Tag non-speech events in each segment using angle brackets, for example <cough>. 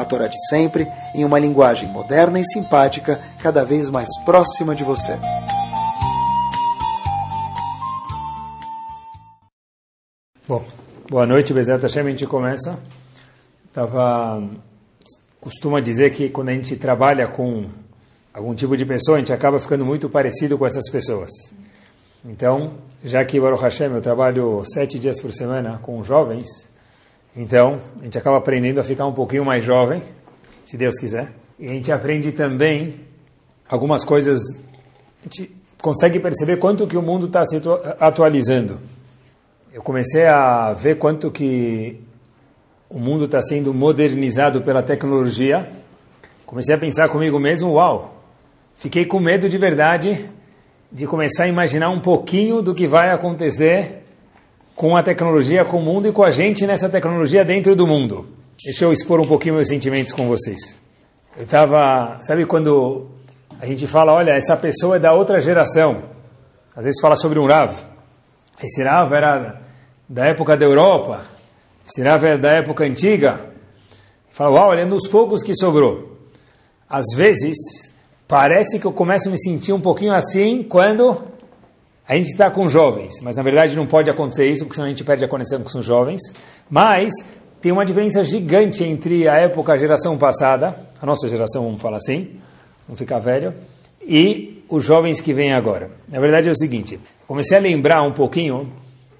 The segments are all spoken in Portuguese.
a Torá de sempre, em uma linguagem moderna e simpática, cada vez mais próxima de você. Bom, boa noite, Bezerra Hashem, a gente começa. Tava, costuma dizer que quando a gente trabalha com algum tipo de pessoa, a gente acaba ficando muito parecido com essas pessoas. Então, já que Baruch Hashem, eu trabalho sete dias por semana com jovens, então, a gente acaba aprendendo a ficar um pouquinho mais jovem, se Deus quiser. E a gente aprende também algumas coisas, a gente consegue perceber quanto que o mundo está se atualizando. Eu comecei a ver quanto que o mundo está sendo modernizado pela tecnologia. Comecei a pensar comigo mesmo, uau, fiquei com medo de verdade de começar a imaginar um pouquinho do que vai acontecer com a tecnologia, com o mundo e com a gente nessa tecnologia dentro do mundo. Deixa eu expor um pouquinho meus sentimentos com vocês. Eu estava, sabe quando a gente fala, olha, essa pessoa é da outra geração. Às vezes fala sobre um Rav. Esse Rav era da época da Europa. Esse Rav era da época antiga. Fala, uau, ele é dos poucos que sobrou. Às vezes, parece que eu começo a me sentir um pouquinho assim quando a gente está com jovens, mas na verdade não pode acontecer isso, porque senão a gente perde a conexão com os jovens. Mas tem uma diferença gigante entre a época, a geração passada, a nossa geração, vamos falar assim, vamos ficar velho, e os jovens que vêm agora. Na verdade é o seguinte, comecei a lembrar um pouquinho,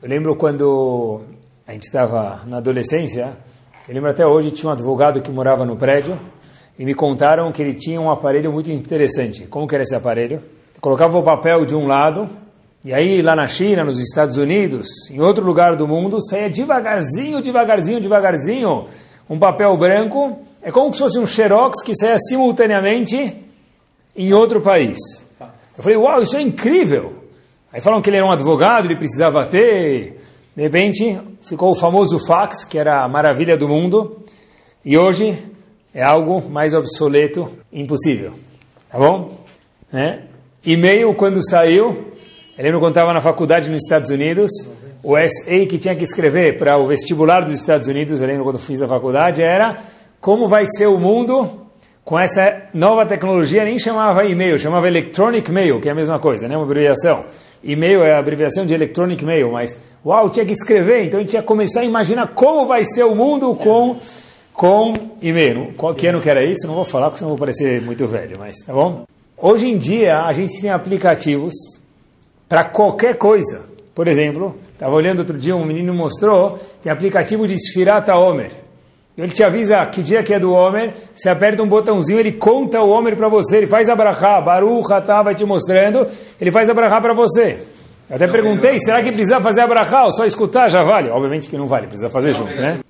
eu lembro quando a gente estava na adolescência, eu lembro até hoje, tinha um advogado que morava no prédio, e me contaram que ele tinha um aparelho muito interessante. Como que era esse aparelho? Colocava o papel de um lado e aí, lá na China, nos Estados Unidos, em outro lugar do mundo, saia devagarzinho, devagarzinho, devagarzinho, um papel branco. É como se fosse um xerox que saia simultaneamente em outro país. Eu falei, uau, isso é incrível. Aí falam que ele era um advogado, ele precisava ter. De repente, ficou o famoso fax, que era a maravilha do mundo. E hoje é algo mais obsoleto, impossível. Tá bom? É? E-mail, quando saiu, eu lembro quando estava na faculdade nos Estados Unidos, o SA que tinha que escrever para o vestibular dos Estados Unidos, eu lembro quando fiz a faculdade, era como vai ser o mundo com essa nova tecnologia, nem chamava e-mail, chamava electronic mail, que é a mesma coisa, né? uma abreviação. E-mail é a abreviação de electronic mail, mas uau, tinha que escrever, então a gente ia começar a imaginar como vai ser o mundo com, com e-mail. Qual que ano que era isso? Não vou falar porque senão vou parecer muito velho, mas tá bom? Hoje em dia a gente tem aplicativos para qualquer coisa. Por exemplo, estava olhando outro dia, um menino mostrou, tem aplicativo de Sfirata Homer. Ele te avisa que dia que é do Homer, você aperta um botãozinho, ele conta o Homer para você, ele faz a brachá, Baruch Atá vai te mostrando, ele faz a brachá para você. Eu até perguntei, será que precisa fazer a brachá ou só escutar já vale? Obviamente que não vale, precisa fazer junto, né?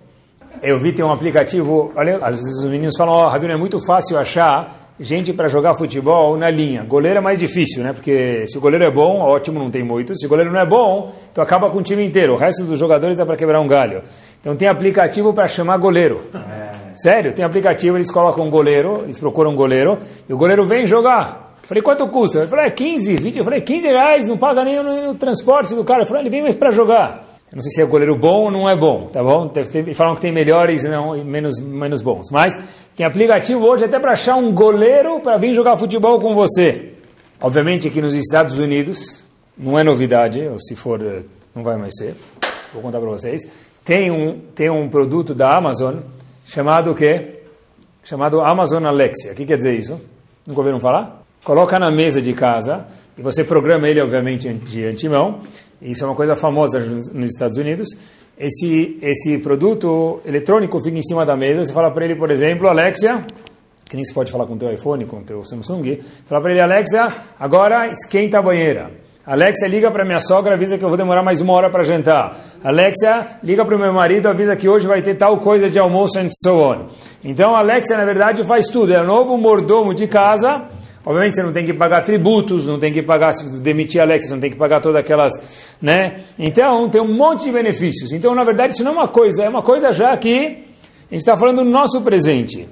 Eu vi tem um aplicativo, olha, às vezes os meninos falam, ó, oh, Rabino, é muito fácil achar gente para jogar futebol na linha. Goleiro é mais difícil, né? Porque se o goleiro é bom, ótimo, não tem muito. Se o goleiro não é bom, então acaba com o time inteiro. O resto dos jogadores dá para quebrar um galho. Então tem aplicativo para chamar goleiro. É. Sério, tem aplicativo, eles colocam um goleiro, eles procuram um goleiro, e o goleiro vem jogar. Eu falei, quanto custa? Ele falou, é 15, 20. Eu falei, 15 reais, não paga nem no, no transporte do cara. Eu falei, ele vem mais para jogar. Eu não sei se é goleiro bom ou não é bom, tá bom? Falam que tem melhores e não, menos, menos bons. Mas tem aplicativo hoje até para achar um goleiro para vir jogar futebol com você. Obviamente aqui nos Estados Unidos, não é novidade, ou se for, eh, não vai mais ser. Vou contar para vocês. Tem um, tem um produto da Amazon chamado o quê? Chamado Amazon Alexa. O que quer dizer isso? Nunca ouviram falar? Coloca na mesa de casa e você programa ele, obviamente, de antemão. Isso é uma coisa famosa nos Estados Unidos esse, esse produto eletrônico fica em cima da mesa, você fala para ele, por exemplo, Alexia, que nem se pode falar com o teu iPhone, com o teu Samsung, fala para ele, Alexia, agora esquenta a banheira. Alexia, liga para minha sogra, avisa que eu vou demorar mais uma hora para jantar. Alexia, liga para o meu marido, avisa que hoje vai ter tal coisa de almoço and so on. Então, Alexia, na verdade, faz tudo. É o novo mordomo de casa. Obviamente, você não tem que pagar tributos, não tem que pagar, se demitir a Alexia, você não tem que pagar todas aquelas, né? Então, tem um monte de benefícios. Então, na verdade, isso não é uma coisa, é uma coisa já que a gente está falando do nosso presente.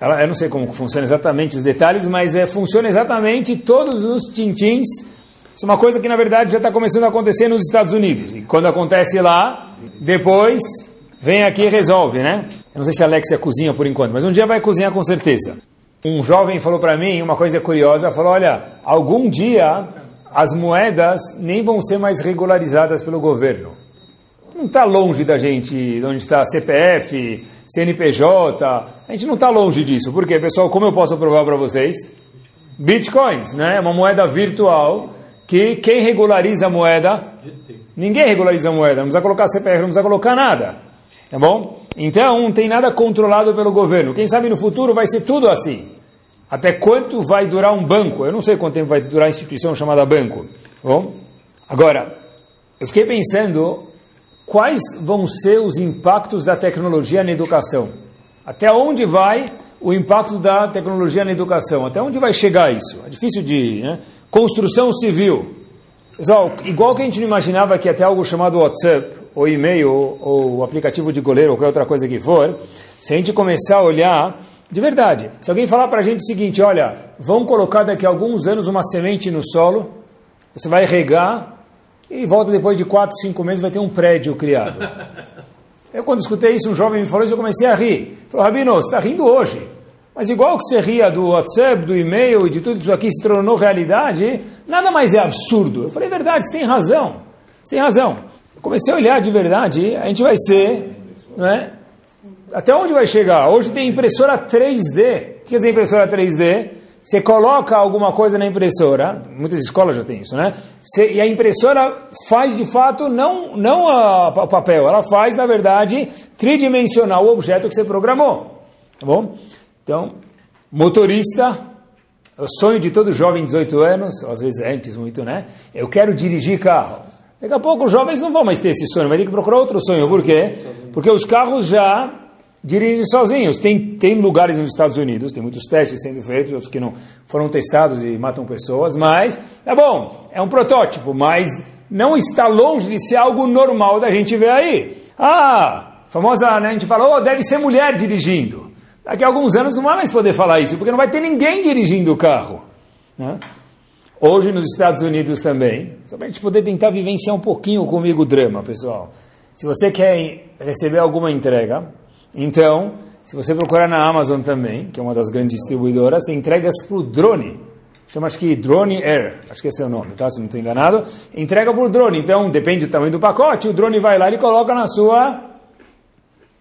Ela, eu não sei como funciona exatamente os detalhes, mas é, funciona exatamente todos os tintins. Isso é uma coisa que, na verdade, já está começando a acontecer nos Estados Unidos. E quando acontece lá, depois vem aqui e resolve, né? Eu não sei se a Alexia cozinha por enquanto, mas um dia vai cozinhar com certeza. Um jovem falou para mim uma coisa curiosa, falou, olha, algum dia as moedas nem vão ser mais regularizadas pelo governo. Não está longe da gente, onde está CPF, CNPJ, a gente não está longe disso. Por quê, pessoal? Como eu posso provar para vocês? Bitcoins, né? É uma moeda virtual que quem regulariza a moeda? Ninguém regulariza a moeda, não precisa colocar CPF, não precisa colocar nada. Tá bom? Então, não tem nada controlado pelo governo. Quem sabe no futuro vai ser tudo assim. Até quanto vai durar um banco? Eu não sei quanto tempo vai durar a instituição chamada banco. Bom? Agora, eu fiquei pensando quais vão ser os impactos da tecnologia na educação. Até onde vai o impacto da tecnologia na educação? Até onde vai chegar isso? É difícil de... Né? Construção civil. Pessoal, igual que a gente não imaginava que até algo chamado WhatsApp, ou e-mail, ou, ou aplicativo de goleiro, ou qualquer outra coisa que for, se a gente começar a olhar, de verdade, se alguém falar para a gente o seguinte, olha, vão colocar daqui a alguns anos uma semente no solo, você vai regar, e volta depois de 4, 5 meses, vai ter um prédio criado. Eu, quando escutei isso, um jovem me falou isso, eu comecei a rir. Falou, Rabino, você está rindo hoje. Mas igual que você ria do WhatsApp, do e-mail e de tudo isso aqui se tornou realidade, nada mais é absurdo. Eu falei, verdade, você tem razão. Você tem razão. Eu comecei a olhar de verdade, a gente vai ser, né? Até onde vai chegar? Hoje tem impressora 3D. O que dizer impressora 3D? Você coloca alguma coisa na impressora, muitas escolas já têm isso, né? Você, e a impressora faz de fato não, não o papel, ela faz, na verdade, tridimensional o objeto que você programou. Tá bom? Então, motorista, é o sonho de todo jovem de 18 anos, às vezes antes muito, né? Eu quero dirigir carro. Daqui a pouco os jovens não vão mais ter esse sonho, vai ter que procurar outro sonho. Por quê? Porque os carros já dirigem sozinhos. Tem, tem lugares nos Estados Unidos, tem muitos testes sendo feitos, outros que não foram testados e matam pessoas, mas é bom, é um protótipo, mas não está longe de ser algo normal da gente ver aí. Ah, famosa, né, a gente falou, oh, deve ser mulher dirigindo. Daqui a alguns anos não vai mais poder falar isso, porque não vai ter ninguém dirigindo o carro. Né? Hoje nos Estados Unidos também, só para a gente poder tentar vivenciar um pouquinho comigo o drama, pessoal. Se você quer receber alguma entrega, então, se você procurar na Amazon também, que é uma das grandes distribuidoras, tem entregas por drone. Chama acho que Drone Air, acho que esse é o nome, tá? Se não estou enganado. Entrega por drone. Então, depende do tamanho do pacote, o drone vai lá e coloca na sua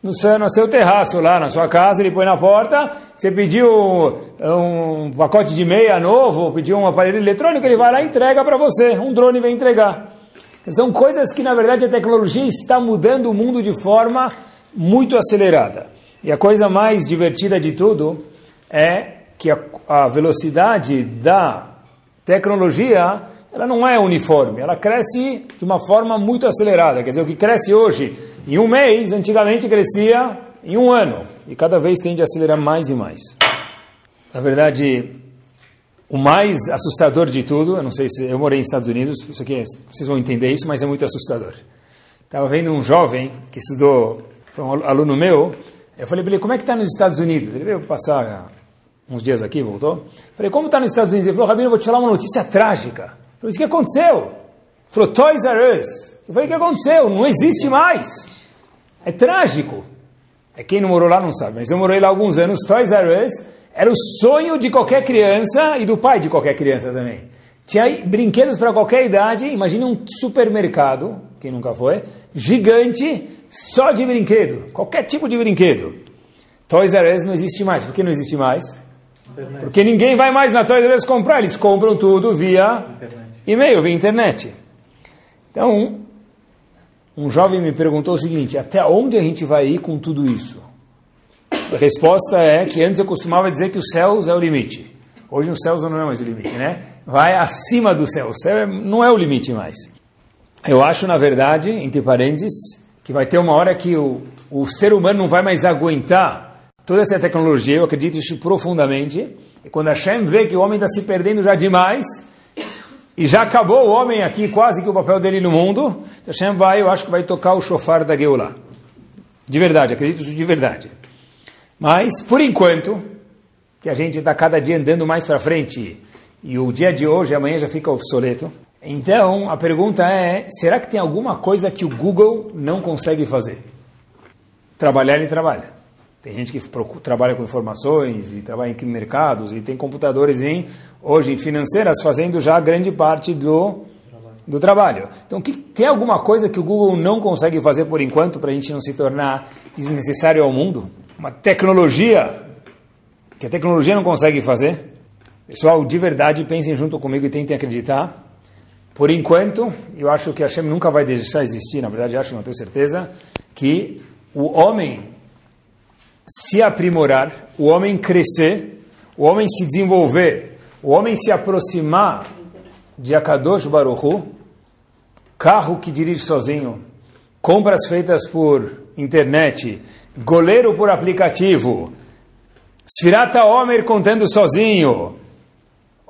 no seu, no seu terraço lá, na sua casa, ele põe na porta. Você pediu um pacote de meia novo, pediu um aparelho eletrônico, ele vai lá e entrega para você. Um drone vem entregar. São coisas que, na verdade, a tecnologia está mudando o mundo de forma muito acelerada. E a coisa mais divertida de tudo é que a, a velocidade da tecnologia ela não é uniforme, ela cresce de uma forma muito acelerada. Quer dizer, o que cresce hoje em um mês, antigamente crescia em um ano. E cada vez tende a acelerar mais e mais. Na verdade, o mais assustador de tudo, eu não sei se eu morei nos Estados Unidos, isso aqui, vocês vão entender isso, mas é muito assustador. Estava vendo um jovem que estudou foi um aluno meu, eu falei para ele, como é que está nos Estados Unidos? Ele veio passar uns dias aqui, voltou. Falei, como está nos Estados Unidos? Ele falou, Rabino, eu vou te falar uma notícia trágica. Eu falei, o que aconteceu? Ele falou, Toys R Us. Eu falei, o que aconteceu? Não existe mais. É trágico. É quem não morou lá não sabe, mas eu morei lá alguns anos. Toys R Us era o sonho de qualquer criança e do pai de qualquer criança também. Tinha brinquedos para qualquer idade. Imagine um supermercado, quem nunca foi, gigante, só de brinquedo, qualquer tipo de brinquedo. Toys R Us não existe mais. Por que não existe mais? Internet. Porque ninguém vai mais na Toys R Us comprar, eles compram tudo via e-mail, via internet. Então, um jovem me perguntou o seguinte: até onde a gente vai ir com tudo isso? A resposta é que antes eu costumava dizer que os céus é o limite. Hoje os céus não é mais o limite, né? vai acima do céu. O céu não é o limite mais. Eu acho, na verdade, entre parênteses, que vai ter uma hora que o, o ser humano não vai mais aguentar toda essa tecnologia. Eu acredito isso profundamente. E quando a Hashem vê que o homem está se perdendo já demais, e já acabou o homem aqui, quase que o papel dele no mundo, Hashem vai, eu acho que vai tocar o shofar da Geulah. De verdade, acredito isso de verdade. Mas, por enquanto, que a gente está cada dia andando mais para frente, e o dia de hoje, amanhã já fica obsoleto. Então, a pergunta é, será que tem alguma coisa que o Google não consegue fazer? Trabalhar, ele trabalha. Tem gente que trabalha com informações e trabalha em mercados e tem computadores em hoje financeiras fazendo já grande parte do do trabalho. Então, que, tem alguma coisa que o Google não consegue fazer por enquanto para a gente não se tornar desnecessário ao mundo? Uma tecnologia que a tecnologia não consegue fazer? Pessoal, de verdade, pensem junto comigo e tentem acreditar. Por enquanto, eu acho que a Hashem nunca vai deixar existir, na verdade, acho, não tenho certeza, que o homem se aprimorar, o homem crescer, o homem se desenvolver, o homem se aproximar de Akadosh Baruchu, carro que dirige sozinho, compras feitas por internet, goleiro por aplicativo, Sfirata Omer contando sozinho,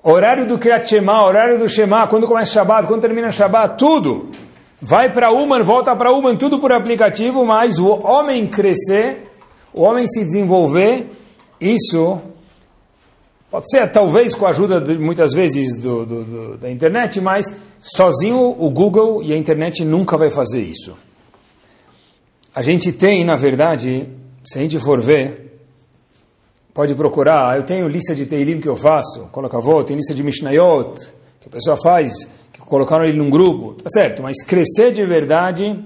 horário do Kriyat Shema, horário do Shema, quando começa Shabbat, quando termina Shabbat, tudo. Vai para Uman, volta para Uman, tudo por aplicativo, mas o homem crescer, o homem se desenvolver, isso pode ser talvez com a ajuda de, muitas vezes do, do, do, da internet, mas sozinho o Google e a internet nunca vai fazer isso. A gente tem, na verdade, se a gente for ver, pode procurar. Eu tenho lista de Teilim que eu faço, coloca avô, tem lista de Mishnayot, que a pessoa faz, que colocaram ele num grupo, tá certo, mas crescer de verdade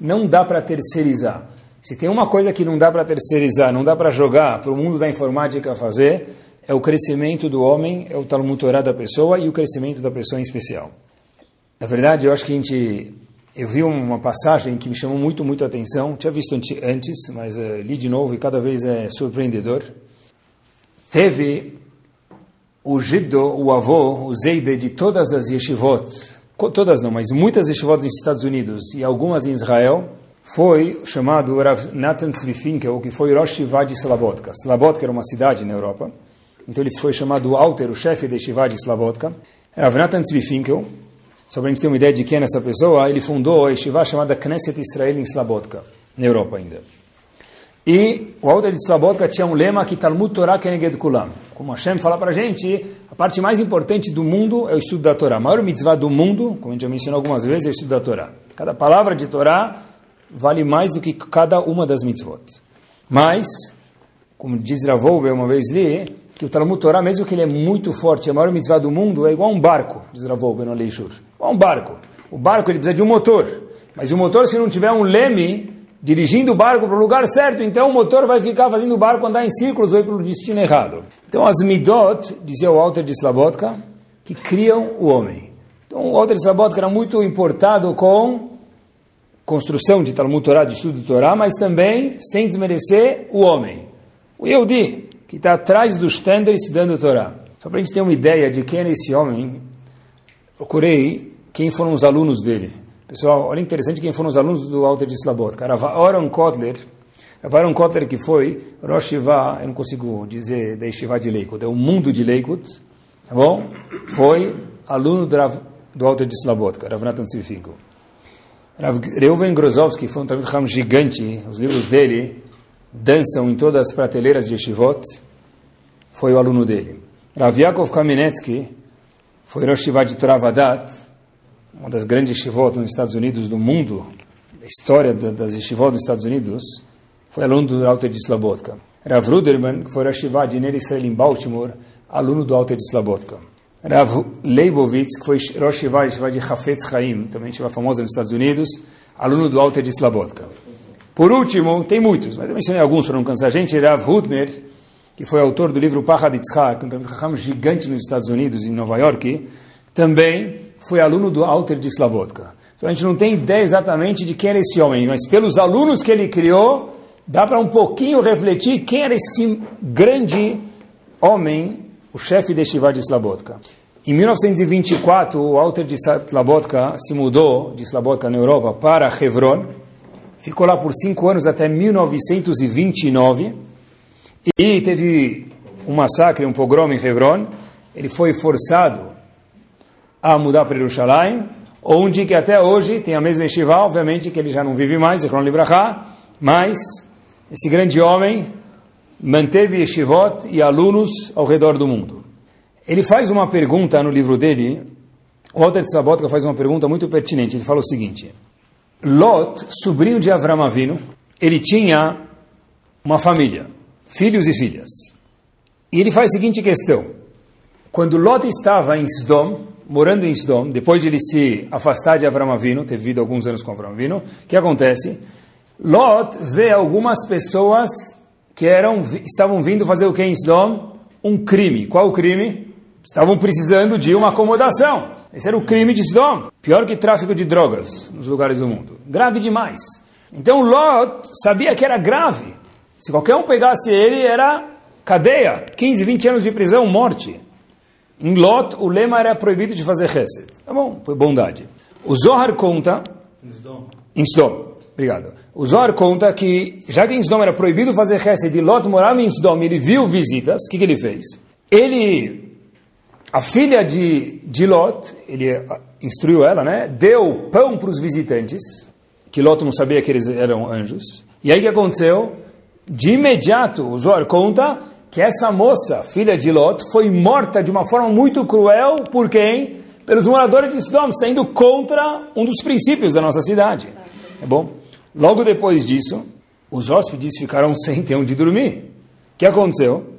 não dá para terceirizar. Se tem uma coisa que não dá para terceirizar, não dá para jogar para o mundo da informática fazer, é o crescimento do homem, é o Talmud Torah da pessoa e o crescimento da pessoa em especial. Na verdade, eu acho que a gente eu vi uma passagem que me chamou muito, muito a atenção. Tinha visto antes, mas uh, li de novo e cada vez é surpreendedor teve o Jiddo, o avô, o Zeide de todas as yeshivot, todas não, mas muitas yeshivot nos Estados Unidos e algumas em Israel, foi chamado Rav Nathan Tzvifinkel, que foi Rosh Shiva de Slabodka. Slabodka era uma cidade na Europa, então ele foi chamado Alter, o chefe da Yeshiva de Slabodka. Rav Nathan Tzvifinkel, só para a gente ter uma ideia de quem é essa pessoa, ele fundou a Yeshiva chamada Knesset Israel em Slabodka, na Europa ainda. E o Alter de Slabotka tinha um lema que Talmud Torah Keneged Kulam. Como Hashem fala para a gente, a parte mais importante do mundo é o estudo da Torá. A maior mitzvah do mundo, como a gente já mencionou algumas vezes, é o estudo da Torá. Cada palavra de Torá vale mais do que cada uma das mitzvot. Mas, como diz Ravolbe, uma vez li, que o Talmud Torá, mesmo que ele é muito forte, a maior mitzvah do mundo, é igual a um barco, diz Ravolbe no Leishur. Igual a um barco. O barco ele precisa de um motor. Mas o motor, se não tiver um leme, dirigindo o barco para o lugar certo, então o motor vai ficar fazendo o barco andar em círculos ou ir para o destino errado. Então as midot, dizia o Walter de Slabotka, que criam o homem. Então o Walter de Slabotka era muito importado com construção de Talmud Torá, de estudo de Torá, mas também sem desmerecer o homem. O Yehudi, que está atrás do standard estudando Torá. Só para a gente ter uma ideia de quem era esse homem, procurei quem foram os alunos dele. Pessoal, olha interessante quem foram os alunos do Alter de Slabotka. Aaron Kotler, Aaron Kotler que foi Rosh Shiva, eu não consigo dizer da Shiva de Leikut, é o mundo de Leikut, tá bom? Foi aluno do, Alter de Slabotka, Rav Natan Sifinko. Rav Reuven Grozovsky foi um Talmud gigante, os livros dele dançam em todas as prateleiras de Yeshivot, foi o aluno dele. Rav Yaakov Kamenetsky foi Rosh Shiva de Toravadat, uma das grandes yeshivot nos Estados Unidos do mundo, a história das yeshivot dos Estados Unidos, foi aluno do Alter de Slabotka. Rav Ruderman, foi Rashivá de Ner em Baltimore, aluno do Alter de Slabotka. Rav Leibovitz, que foi Rosh Shiva de Hafetz Chaim, também Shiva famosa nos Estados Unidos, aluno do Alter de Slabotka. Por último, tem muitos, mas eu mencionei alguns para não cansar a gente, Rav Hudmer, que foi autor do livro Pachad Yitzhak, um gigante nos Estados Unidos, em Nova York, também foi aluno do Alter de Slavotka. Então a gente não tem ideia exatamente de quem era esse homem, mas pelos alunos que ele criou, dá para um pouquinho refletir quem era esse grande homem, o chefe de Shiva de Slavotka. Em 1924, o Alter de Slabotka se mudou de Slabotka na Europa para Hebron, ficou lá por cinco anos até 1929 e teve um massacre, um pogrom em Hebron. Ele foi forçado a mudar para Jerusalém, onde que até hoje tem a mesma yeshiva, obviamente que ele já não vive mais, Ekron Libraha, mas esse grande homem manteve yeshivot e alunos ao redor do mundo. Ele faz uma pergunta no livro dele, Walter Tzabotka faz uma pergunta muito pertinente. Ele fala o seguinte: Lot, sobrinho de Avram Avinu, ele tinha uma família, filhos e filhas. E ele faz a seguinte questão: quando Lot estava em Sdom, morando em Sdom, depois de ele se afastar de Avram Avinu, ter vivido alguns anos com Avram Avinu, o que acontece? Lot vê algumas pessoas que eram, estavam vindo fazer o que em Sdom? Um crime. Qual o crime? Estavam precisando de uma acomodação. Esse era o crime de Sodom. Pior que tráfico de drogas nos lugares do mundo. Grave demais. Então Lot sabia que era grave. Se qualquer um pegasse ele, era cadeia. 15, 20 anos de prisão, morte. Em Lot, o lema era proibido de fazer chesed. Tá bom, foi bondade. O Zohar conta... Em Sodom. Em Sodom. Obrigado. O Zohar conta que, já que em Sodom era proibido fazer chesed e Lot morava em Sodom, ele viu visitas, o que, que ele fez? Ele a filha de, de Lot, ele instruiu ela, né? Deu pão para os visitantes, que Lot não sabia que eles eram anjos. E aí o que aconteceu? De imediato, o Zohar conta que essa moça, filha de Lot, foi morta de uma forma muito cruel por quem? Pelos moradores de Sodom, está indo contra um dos princípios da nossa cidade. É bom? Logo depois disso, os hóspedes ficaram <laughs> sem ter onde dormir. O que aconteceu?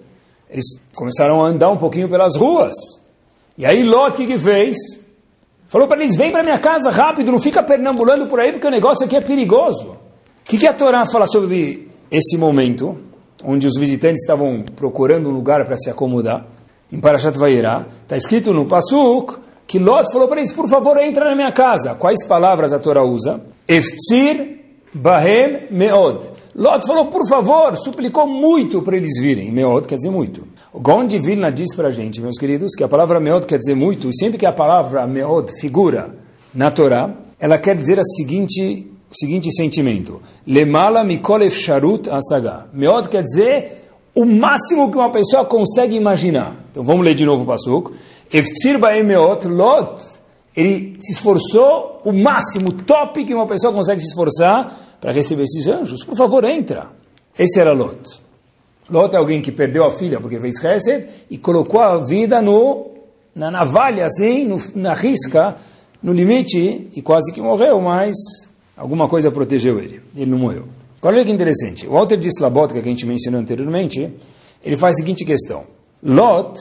Eles começaram a andar um pouquinho pelas ruas. E aí Ló, o que, fez? Falou para eles, vem para minha casa rápido, não fica pernambulando por aí, porque o negócio aqui é perigoso. O que, que a Torá fala sobre esse momento, onde os visitantes estavam procurando um lugar para se acomodar? Em Parashat Vayera, está escrito no Pasuk, que Lot falou para eles, por favor, entra na minha casa. Quais palavras a Torá usa? Eftzir bahem meod. Lot falou, por favor, suplicou muito para eles virem. Meod quer dizer muito. O Gaon de Vilna diz para a gente, meus queridos, que a palavra meod quer dizer muito, e sempre que a palavra meod figura na Torá, ela quer dizer a seguinte, o seguinte sentimento. Lemala mikolef sharut asaga. Meod quer dizer o máximo que uma pessoa consegue imaginar. Então vamos ler de novo o Pasuk. Eftzir baem meod lot. Ele se esforçou o máximo, top que uma pessoa consegue se esforçar para receber esses anjos. Por favor, entra. Esse era Lot. Lot é alguém que perdeu a filha porque fez Hesed e colocou a vida no, na navalha, assim, no, na risca, no limite, e quase que morreu, mas alguma coisa protegeu ele. Ele não morreu. Agora olha que interessante. O Walter de Slabotka, que a gente mencionou anteriormente, ele faz a seguinte questão. Lot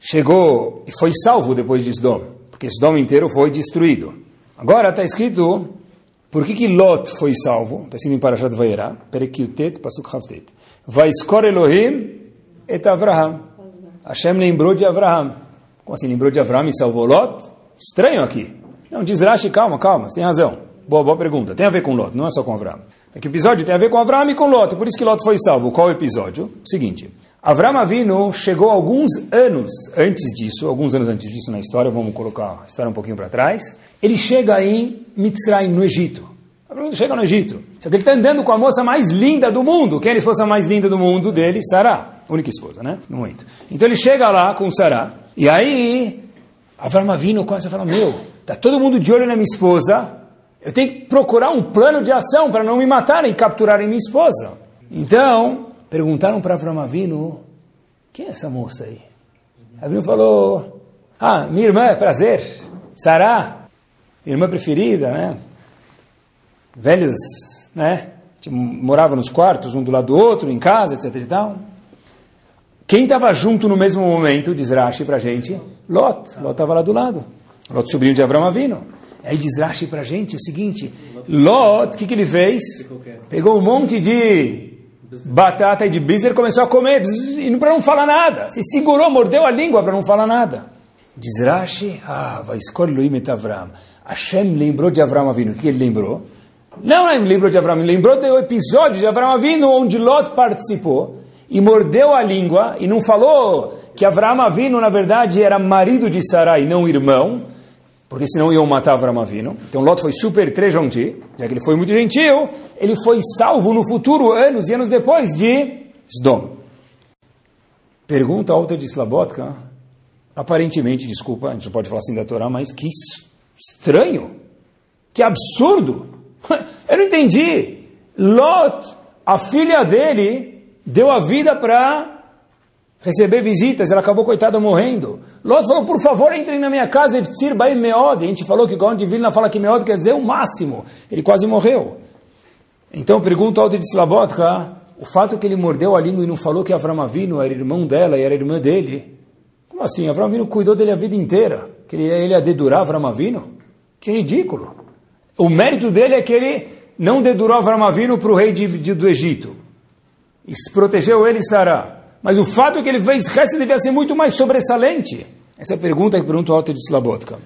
chegou e foi salvo depois de Sdom, porque Sdom inteiro foi destruído. Agora está escrito por que, que Lot foi salvo? Está escrito em Parashat Vayera, Perekiutet, Pasuk Havtet. Vaiskor Elohim et Avraham. Hashem lembrou de Avraham. Como assim, lembrou de Avraham e salvou Lot? Estranho aqui. Não, diz Rashi, calma, calma, você tem razão. Boa, boa pergunta. Tem a ver com Lot, não é só com Avraham. É que o episódio tem a ver com Avraham e com Lot, por isso que Lot foi salvo. Qual episódio? Seguinte, Avraham Avinu chegou alguns anos antes disso, alguns anos antes disso na história, vamos colocar a história um pouquinho para trás, ele chega em Mitzrayim, no Egito. Chega no Egito. Só que ele está andando com a moça mais linda do mundo. Quem é a esposa mais linda do mundo dele? Sará. Única esposa, né? No momento. Então ele chega lá com Sará. E aí, Avram Avinu começa a falar, meu, está todo mundo de olho na minha esposa. Eu tenho que procurar um plano de ação para não me matarem e capturarem minha esposa. Então, perguntaram para Avram Avinu, quem é essa moça aí? Avinu falou, ah, minha irmã, é prazer. Sará, irmã preferida, né? Velhos, né? Morava nos quartos, um do lado do outro, em casa, etc e tal. Quem estava junto no mesmo momento, diz Rashi para a gente? Lot. Lot estava lá do lado. Lot, sobrinho de Abraão Avino. Aí diz Rashi para a gente o seguinte, Lot, o que, que ele fez? Pegou um monte de batata e de bizer começou a comer, e para não falar nada. Se segurou, mordeu a língua para não falar nada. Diz Rashi, ah, vai escolher et Avram. Hashem lembrou de Avram Avinu. O que ele lembrou? Não, não lembrou de Avram, lembrou do episódio de Avram Avinu onde Lot participou. e mordeu a língua e não falou que Avraham Avinu, na verdade, era marido de Sarai, não irmão, porque senão iam matar Avraham Avinu. Então Lot foi super très gentil, já que ele foi muito gentil, ele foi salvo no futuro, anos e anos depois, de Sdom. Pergunta outra de Slabotka, aparentemente, desculpa, a gente pode falar assim da Torá, mas que estranho, que absurdo. <laughs> Eu não entendi. Lot, a filha dele, deu a vida para receber visitas, ela acabou, coitada, morrendo. Lot falou, por favor, entrem na minha casa, Tzir Bai Meod. A gente falou que quando Vilna fala que Meod quer dizer o máximo. Ele quase morreu. Então, pergunta ao de Slabotka, o fato que ele mordeu a língua e não falou que Avram Avinu era irmão dela e era irmã dele, como assim? Avram Avinu cuidou dele a vida inteira. Que ele, ele ia dedurar Avram Avinu? Que ridículo. O mérito dele é que ele não dedurou Avram Avinu para o rei de, de, do Egito. E protegeu ele e Sará. Mas o fato que ele fez resto devia ser muito mais sobressalente. Essa é pergunta que pergunta o Alto de Slabotka.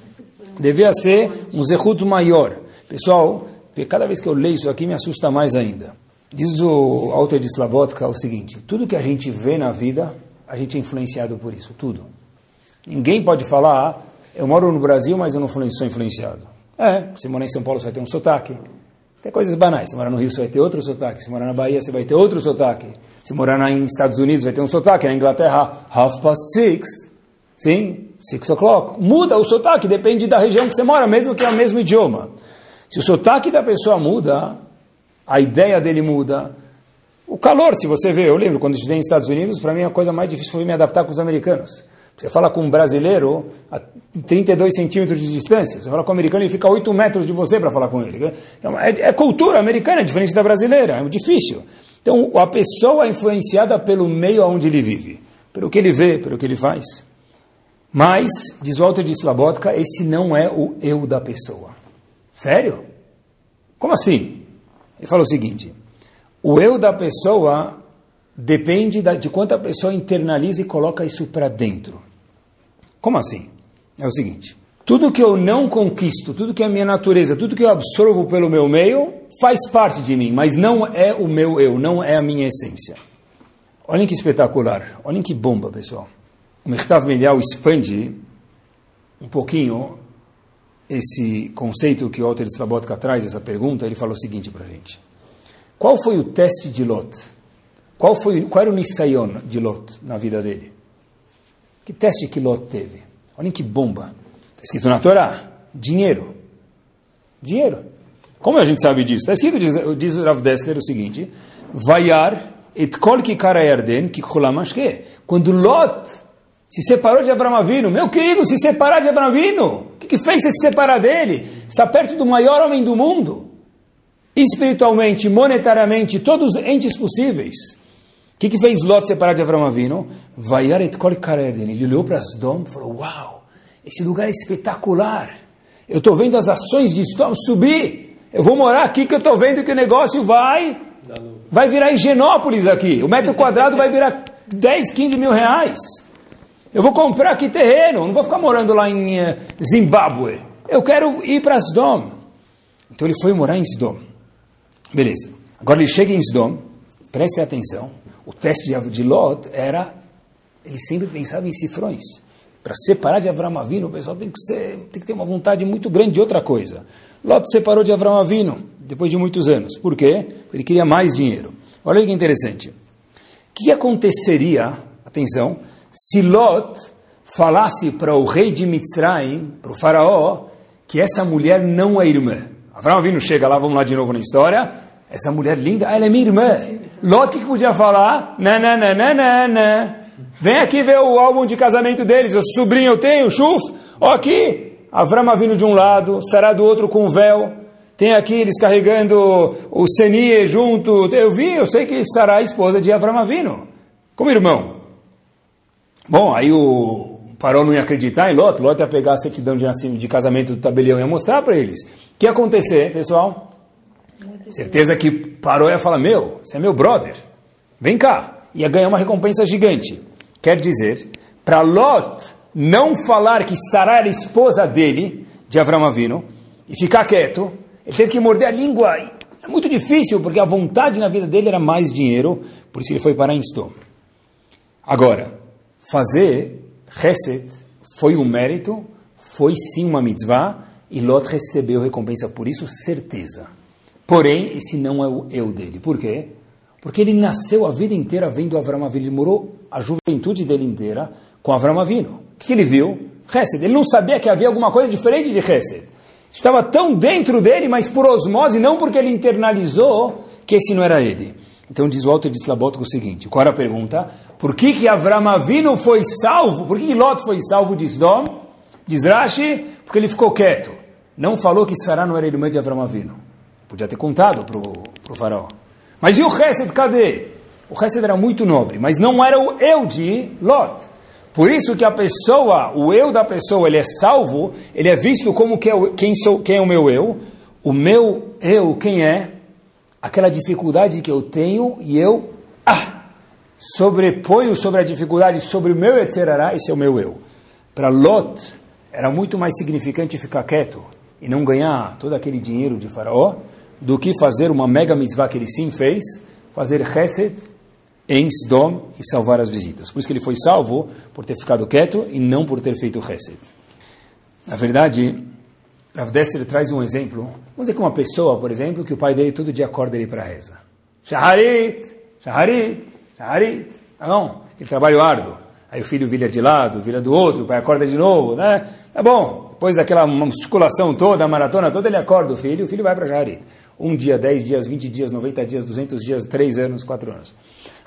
Devia ser um zehut maior. Pessoal, cada vez que eu leio isso aqui me assusta mais ainda. Diz o Alto de Slabotka o seguinte: tudo que a gente vê na vida, a gente é influenciado por isso, tudo. Ninguém pode falar, ah, eu moro no Brasil, mas eu não sou influenciado. É, você mora em São Paulo, você vai ter um sotaque. Tem coisas banais. Você mora no Rio, você vai ter outro sotaque. Se morar na Bahia, você vai ter outro sotaque. Se morar nos Estados Unidos, vai ter um sotaque. Na Inglaterra, half past six. Sim, six o'clock. Muda o sotaque, depende da região que você mora, mesmo que é o mesmo idioma. Se o sotaque da pessoa muda, a ideia dele muda. O calor, se você vê, eu lembro quando estudei nos Estados Unidos, para mim a coisa mais difícil foi me adaptar com os americanos. Você fala com um brasileiro a 32 centímetros de distância. Você fala com um americano, ele fica a 8 metros de você para falar com ele. É, é, é, cultura americana, é diferente da brasileira, é difícil. Então, a pessoa é influenciada pelo meio onde ele vive, pelo que ele vê, pelo que ele faz. Mas, diz Walter de Slabotka, esse não é o eu da pessoa. Sério? Como assim? Ele fala o seguinte: o eu da pessoa depende de quanto a pessoa internaliza e coloca isso para dentro. Como assim? É o seguinte: tudo que eu não conquisto, tudo que é minha natureza, tudo que eu absorvo pelo meu meio, faz parte de mim, mas não é o meu eu, não é a minha essência. Olhem que espetacular, olhem que bomba, pessoal. O Mertav Melial expande um pouquinho esse conceito que o Walter Slabotka traz, essa pergunta, ele fala o seguinte para a gente. Qual foi o teste de Lot? Qual, foi, qual era o Nisayon de Lot na vida dele? Que teste que Lot teve? Olhem que bomba. Está escrito na Torá: dinheiro. Dinheiro. Como a gente sabe disso? Está escrito, diz, diz Rav Dessler, o seguinte: Vayar et kol kikara yarden kikulamashke. Quando Lot se separou de Abraão Avino, meu querido, se separar de Abraão Avino, o que, que fez você se separar dele? Está perto do maior homem do mundo. Espiritualmente, monetariamente, todos os entes possíveis. O que, que fez Lot separar de Abraão Avino? Vayar et kol. Ele olhou para as dom e falou: Uau! Esse lugar é espetacular. Eu estou vendo as ações de Stom subir. Eu vou morar aqui que eu estou vendo que o negócio vai vai virar Higienópolis aqui. O metro quadrado vai virar 10, 15 mil reais. Eu vou comprar aqui terreno, não vou ficar morando lá em uh, Zimbábue. Eu quero ir para Sdom. Então ele foi morar em Sdom. Beleza. Agora ele chega em Sdom, preste atenção. O teste de Lot era, ele sempre pensava em cifrões. Para separar de Avram Avino, o pessoal tem que, ser, tem que ter uma vontade muito grande de outra coisa. Lot separou de Avram Avino depois de muitos anos. Por quê? Porque ele queria mais dinheiro. Olha que interessante. O que aconteceria, atenção, se Lot falasse para o rei de Mitzrayim, para o faraó, que essa mulher não é irmã? Avram Avino chega lá, vamos lá de novo na história. Essa mulher linda, ela é minha irmã. Lot que podia falar? Não, não, não, não, não, não. Vem aqui ver o álbum de casamento deles. O sobrinho eu tenho, chuf. Ó aqui, Avram vindo de um lado, Sará do outro com véu. Tem aqui eles carregando o Senie junto. Eu vi, eu sei que Sará é esposa de Avram Avino. Como irmão. Bom, aí o Paró não ia acreditar em Lot. Lot ia pegar a certidão de, de casamento do tabelião e ia mostrar para eles. O que ia acontecer, pessoal? Certeza que Paró ia falar, meu, você é meu brother. Vem cá. Ia ganhar uma recompensa gigante. Quer dizer, para Lot não falar que Sarah era esposa dele, de Avram Avino, e ficar quieto, ele teve que morder a língua. É muito difícil, porque a vontade na vida dele era mais dinheiro, por isso ele foi para Instom. Agora, fazer Chesed foi um mérito, foi sim uma mitzvah, e Lot recebeu recompensa por isso, certeza. Porém, esse não é o eu dele. Por quê? Porque ele nasceu a vida inteira vendo Avram Avinu. Ele morou a juventude dele inteira com Avram Avinu. O que ele viu? Chesed. Ele não sabia que havia alguma coisa diferente de Chesed. Estava tão dentro dele, mas por osmose, não porque ele internalizou que esse não era ele. Então diz o Alto de Slabot o seguinte, qual era a pergunta? Por que que Avram Avinu foi salvo? Por que, que Lot foi salvo de Sdom? Diz Rashi, porque ele ficou quieto. Não falou que Sará não era irmã de Avram Avinu. Podia ter contado para o faraó. Mas e o Hesed, cadê? O Hesed era muito nobre, mas não era o eu de Lot. Por isso que a pessoa, o eu da pessoa, ele é salvo, ele é visto como que é, quem, sou, quem é o meu eu. O meu eu, quem é? Aquela dificuldade que eu tenho e eu ah, sobreponho sobre a dificuldade, sobre o meu etc. Esse é o meu eu. Para Lot, era muito mais significante ficar quieto e não ganhar todo aquele dinheiro de faraó do que fazer uma mega mitzvah que ele sim fez, fazer chesed em Sdom e salvar as visitas. Por isso que ele foi salvo por ter ficado quieto e não por ter feito Hesed. Na verdade, Rav Dessler traz um exemplo. Vamos dizer que uma pessoa, por exemplo, que o pai dele todo dia acorda ele para reza. Shaharit, Shaharit, Shaharit. Não, ele trabalha árduo. Aí o filho vira de lado, vira do outro, o pai acorda de novo, né? Tá bom. Depois daquela musculação toda, a maratona toda, ele acorda o filho, o filho vai para Shaharit. Um dia, dez dias, vinte dias, noventa dias, duzentos dias, três anos, quatro anos.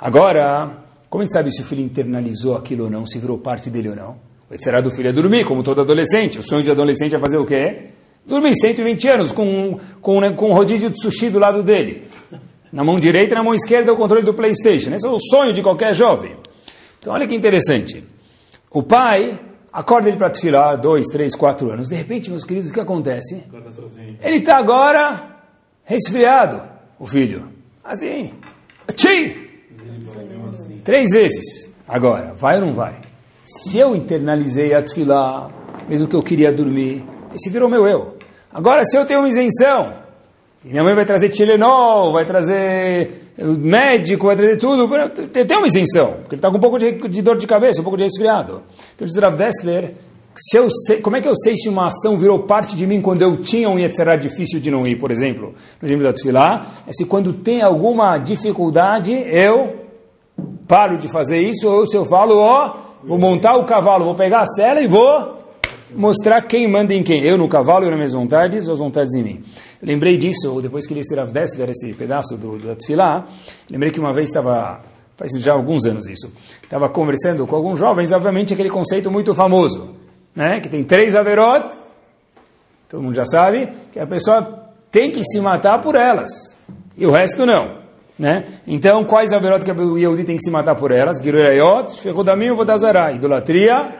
Agora, como a gente sabe se o filho internalizou aquilo ou não, se virou parte dele ou não? O será do filho é dormir, como todo adolescente. O sonho de adolescente é fazer o quê? Dormir 120 anos com, com, com um rodízio de sushi do lado dele. Na mão direita e na mão esquerda o controle do Playstation. Esse é o sonho de qualquer jovem. Então olha que interessante. O pai acorda ele para desfilar dois, três, quatro anos. De repente, meus queridos, o que acontece? Ele está agora resfriado, o filho. Assim. Tchim! Três vezes. Agora, vai ou não vai? Se eu internalizei a tefilá, mesmo que eu queria dormir, esse virou meu eu. Agora, se eu tenho uma isenção, minha mãe vai trazer Tilenol, vai trazer médico, vai trazer tudo, tem uma isenção, porque ele está com um pouco de, de, dor de cabeça, um pouco de resfriado. Então, diz Rav Dessler, se eu sei, como é que eu sei se uma ação virou parte de mim quando eu tinha um Yetzirah difícil de não ir, por exemplo, no exemplo da Tfilá? É se quando tem alguma dificuldade, eu paro de fazer isso, ou se eu falo, ó, vou montar o cavalo, vou pegar a cela e vou mostrar quem manda em quem. Eu no cavalo, eu nas minhas vontades, as vontades em mim. Lembrei disso, depois que ele se Dessler, esse pedaço do, do Tfilá, lembrei que uma vez estava, faz já alguns anos isso, estava conversando com alguns jovens, obviamente aquele conceito muito famoso, né, que tem três averot, todo mundo já sabe, que a pessoa tem que se matar por elas, e o resto não. Né? Então, quais averot que o Yehudi tem que se matar por elas? Girurayot, Shekodamim, Vodazará, idolatria,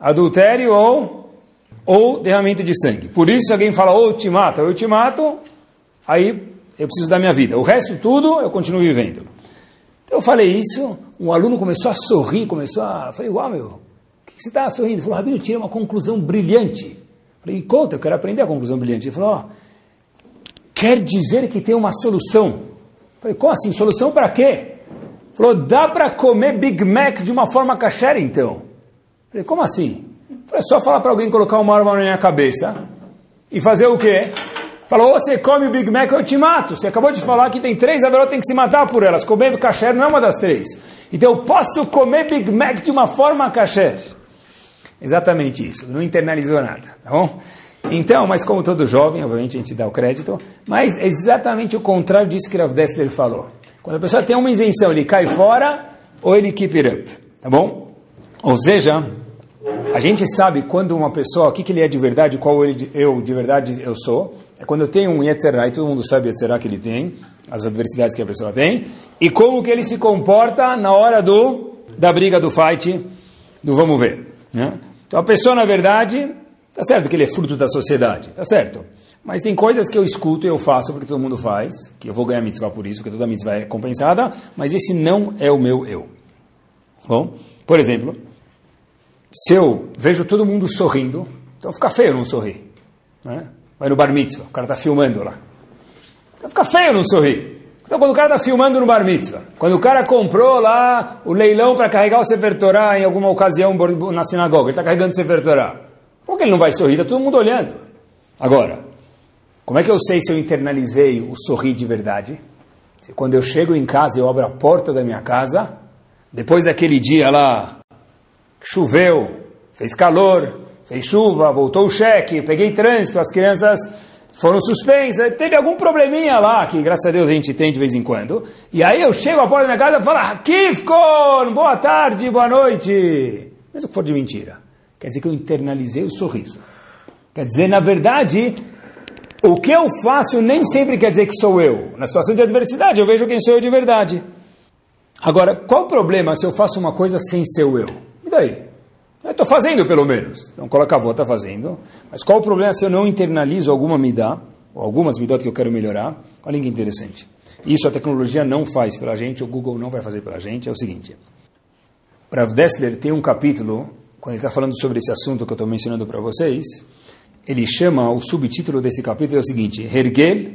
adultério ou, ou derramamento de sangue. Por isso, se alguém fala, ou oh, te mato, ou eu te mato, aí eu preciso da minha vida. O resto tudo, eu continuo vivendo. Então, eu falei isso, um aluno começou a sorrir, começou a... Eu falei, uau, meu, o que, você está sorrindo? Ele falou, Rabino, tira uma conclusão brilhante. Eu falei, conta, eu quero aprender a conclusão brilhante. Ele falou, oh, quer dizer que tem uma solução. Falei, como assim? Solução para quê? Falou, dá para comer Big Mac de uma forma kasher então? Falei, como assim? Falei, é só falar para alguém colocar uma arma na minha cabeça e fazer o quê? Falou, ou você come o Big Mac eu te mato. Você acabou de falar que tem três, agora tem que se matar por elas. Comer kasher não é uma das três. Então eu posso comer Big Mac de uma forma kasher. Exatamente isso. Não internalizou nada, tá bom? Então, mas como todo jovem, obviamente a gente dá o crédito, mas é exatamente o contrário disso que Rav Dessler falou. Quando a pessoa tem uma isenção, ele cai fora ou ele keep it up, tá bom? Ou seja, a gente sabe quando uma pessoa, o que, que ele é de verdade, qual ele, eu de verdade eu sou, é quando eu tenho um Yetzerá, e todo mundo sabe Yetzerá que ele tem, as adversidades que a pessoa tem, e como que ele se comporta na hora do, da briga, do fight, do vamos ver. Né? Então a pessoa, na verdade, Tá certo que ele é fruto da sociedade, tá certo. Mas tem coisas que eu escuto e eu faço porque todo mundo faz, que eu vou ganhar mitzvah por isso, porque toda mitzvah é compensada, mas esse não é o meu eu. Bom, por exemplo, se eu vejo todo mundo sorrindo, então fica feio não sorrir. Né? Vai no bar mitzvah, o cara está filmando lá. Então fica feio não sorrir. Então, quando o cara está filmando no bar mitzvah, quando o cara comprou lá o leilão para carregar o Sefer Torah em alguma ocasião na sinagoga, ele está carregando o Sefer Torah, por que ele não vai sorrir? Está todo mundo olhando. Agora, como é que eu sei se eu internalizei o sorrir de verdade? Se quando eu chego em casa, eu abro a porta da minha casa, depois daquele dia lá, choveu, fez calor, fez chuva, voltou o cheque, peguei trânsito, as crianças foram suspensas, teve algum probleminha lá, que graças a Deus a gente tem de vez em quando. E aí eu chego à porta da minha casa e falo, Kifkon, boa tarde, boa noite. Mesmo que for de mentira. Quer dizer que eu internalizei o sorriso. Quer dizer, na verdade, o que eu faço nem sempre quer dizer que sou eu. Na situação de adversidade, eu vejo quem sou eu de verdade. Agora, qual o problema se eu faço uma coisa sem ser eu? E daí? Estou fazendo pelo menos. Então coloca a avó, está fazendo. Mas qual o problema se eu não internalizo alguma midá, ou algumas midot que eu quero melhorar? Olha que interessante. Isso a tecnologia não faz pela gente, o Google não vai fazer pela gente. É o seguinte. Rav Dessler tem um capítulo, quando ele está falando sobre esse assunto que eu estou mencionando para vocês, ele chama, o subtítulo desse capítulo é o seguinte, Hergel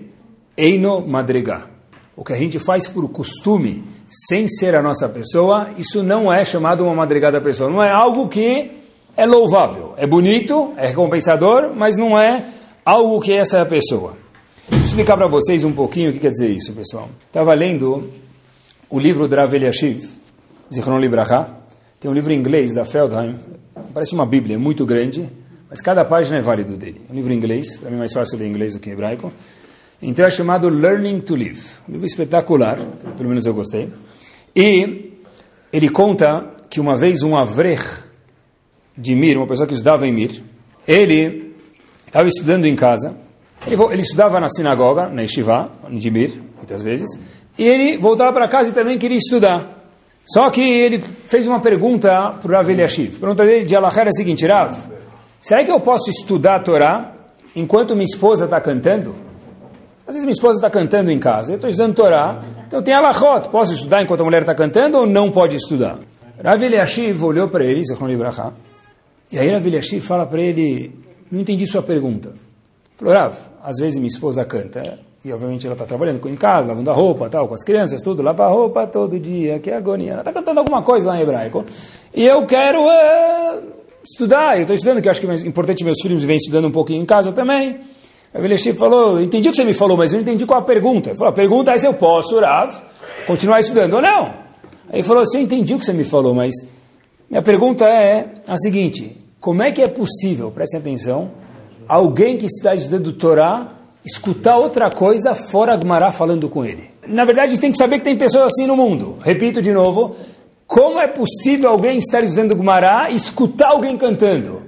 Eino Madrega. O que a gente faz por costume, sem ser a nossa pessoa, isso não é chamado uma madrigada pessoa. Não é algo que é louvável. É bonito, é recompensador, mas não é algo que essa é a pessoa. Vou explicar para vocês um pouquinho o que quer dizer isso, pessoal. Estava lendo o livro Drav Eliashiv, Zichron Libraha. Tem um livro em inglês da Feldheim. Parece uma bíblia muito grande, mas cada página é válido dele. Um livro em inglês, para mim é mais fácil ler inglês do que hebraico. Então chamado Learning to Live. Um livro espetacular, pelo menos eu gostei. E ele conta que uma vez um avrech de Mir, uma pessoa que estudava em Mir, ele estava estudando em casa, ele, ele estudava na sinagoga, na yeshiva, de Mir, muitas vezes, e ele voltava para casa e também queria estudar. Só que ele fez uma pergunta para o Rav Eliashiv. A pergunta dele de Alachar é a seguinte, Rav, será que eu posso estudar a Torá enquanto minha esposa está cantando? Às vezes minha esposa está cantando em casa, eu estou estudando Torá, então tem alachot, posso estudar enquanto a mulher está cantando ou não pode estudar? Rav Eliashiv olhou para ele, e aí Rav Eliashiv fala para ele, não entendi sua pergunta. Falou, Rav, às vezes minha esposa canta, e obviamente ela está trabalhando em casa, lavando a roupa, tal, com as crianças, tudo, lava a roupa todo dia, que agonia. Ela está cantando alguma coisa lá em hebraico, e eu quero uh, estudar, eu estou estudando, que eu acho que é importante meus filhos vêm estudando um pouquinho em casa também. O Elishib falou, entendi o que você me falou, mas eu não entendi qual a pergunta. Ele falou, a pergunta é se eu posso, Rav, continuar estudando ou não. Aí ele falou, eu entendi o que você me falou, mas minha pergunta é a seguinte, como é que é possível, prestem atenção, alguém que está estudando Torá escutar outra coisa fora Agmará falando com ele? Na verdade, tem que saber que tem pessoas assim no mundo. Repito de novo, como é possível alguém estar estudando Gumará e escutar alguém cantando?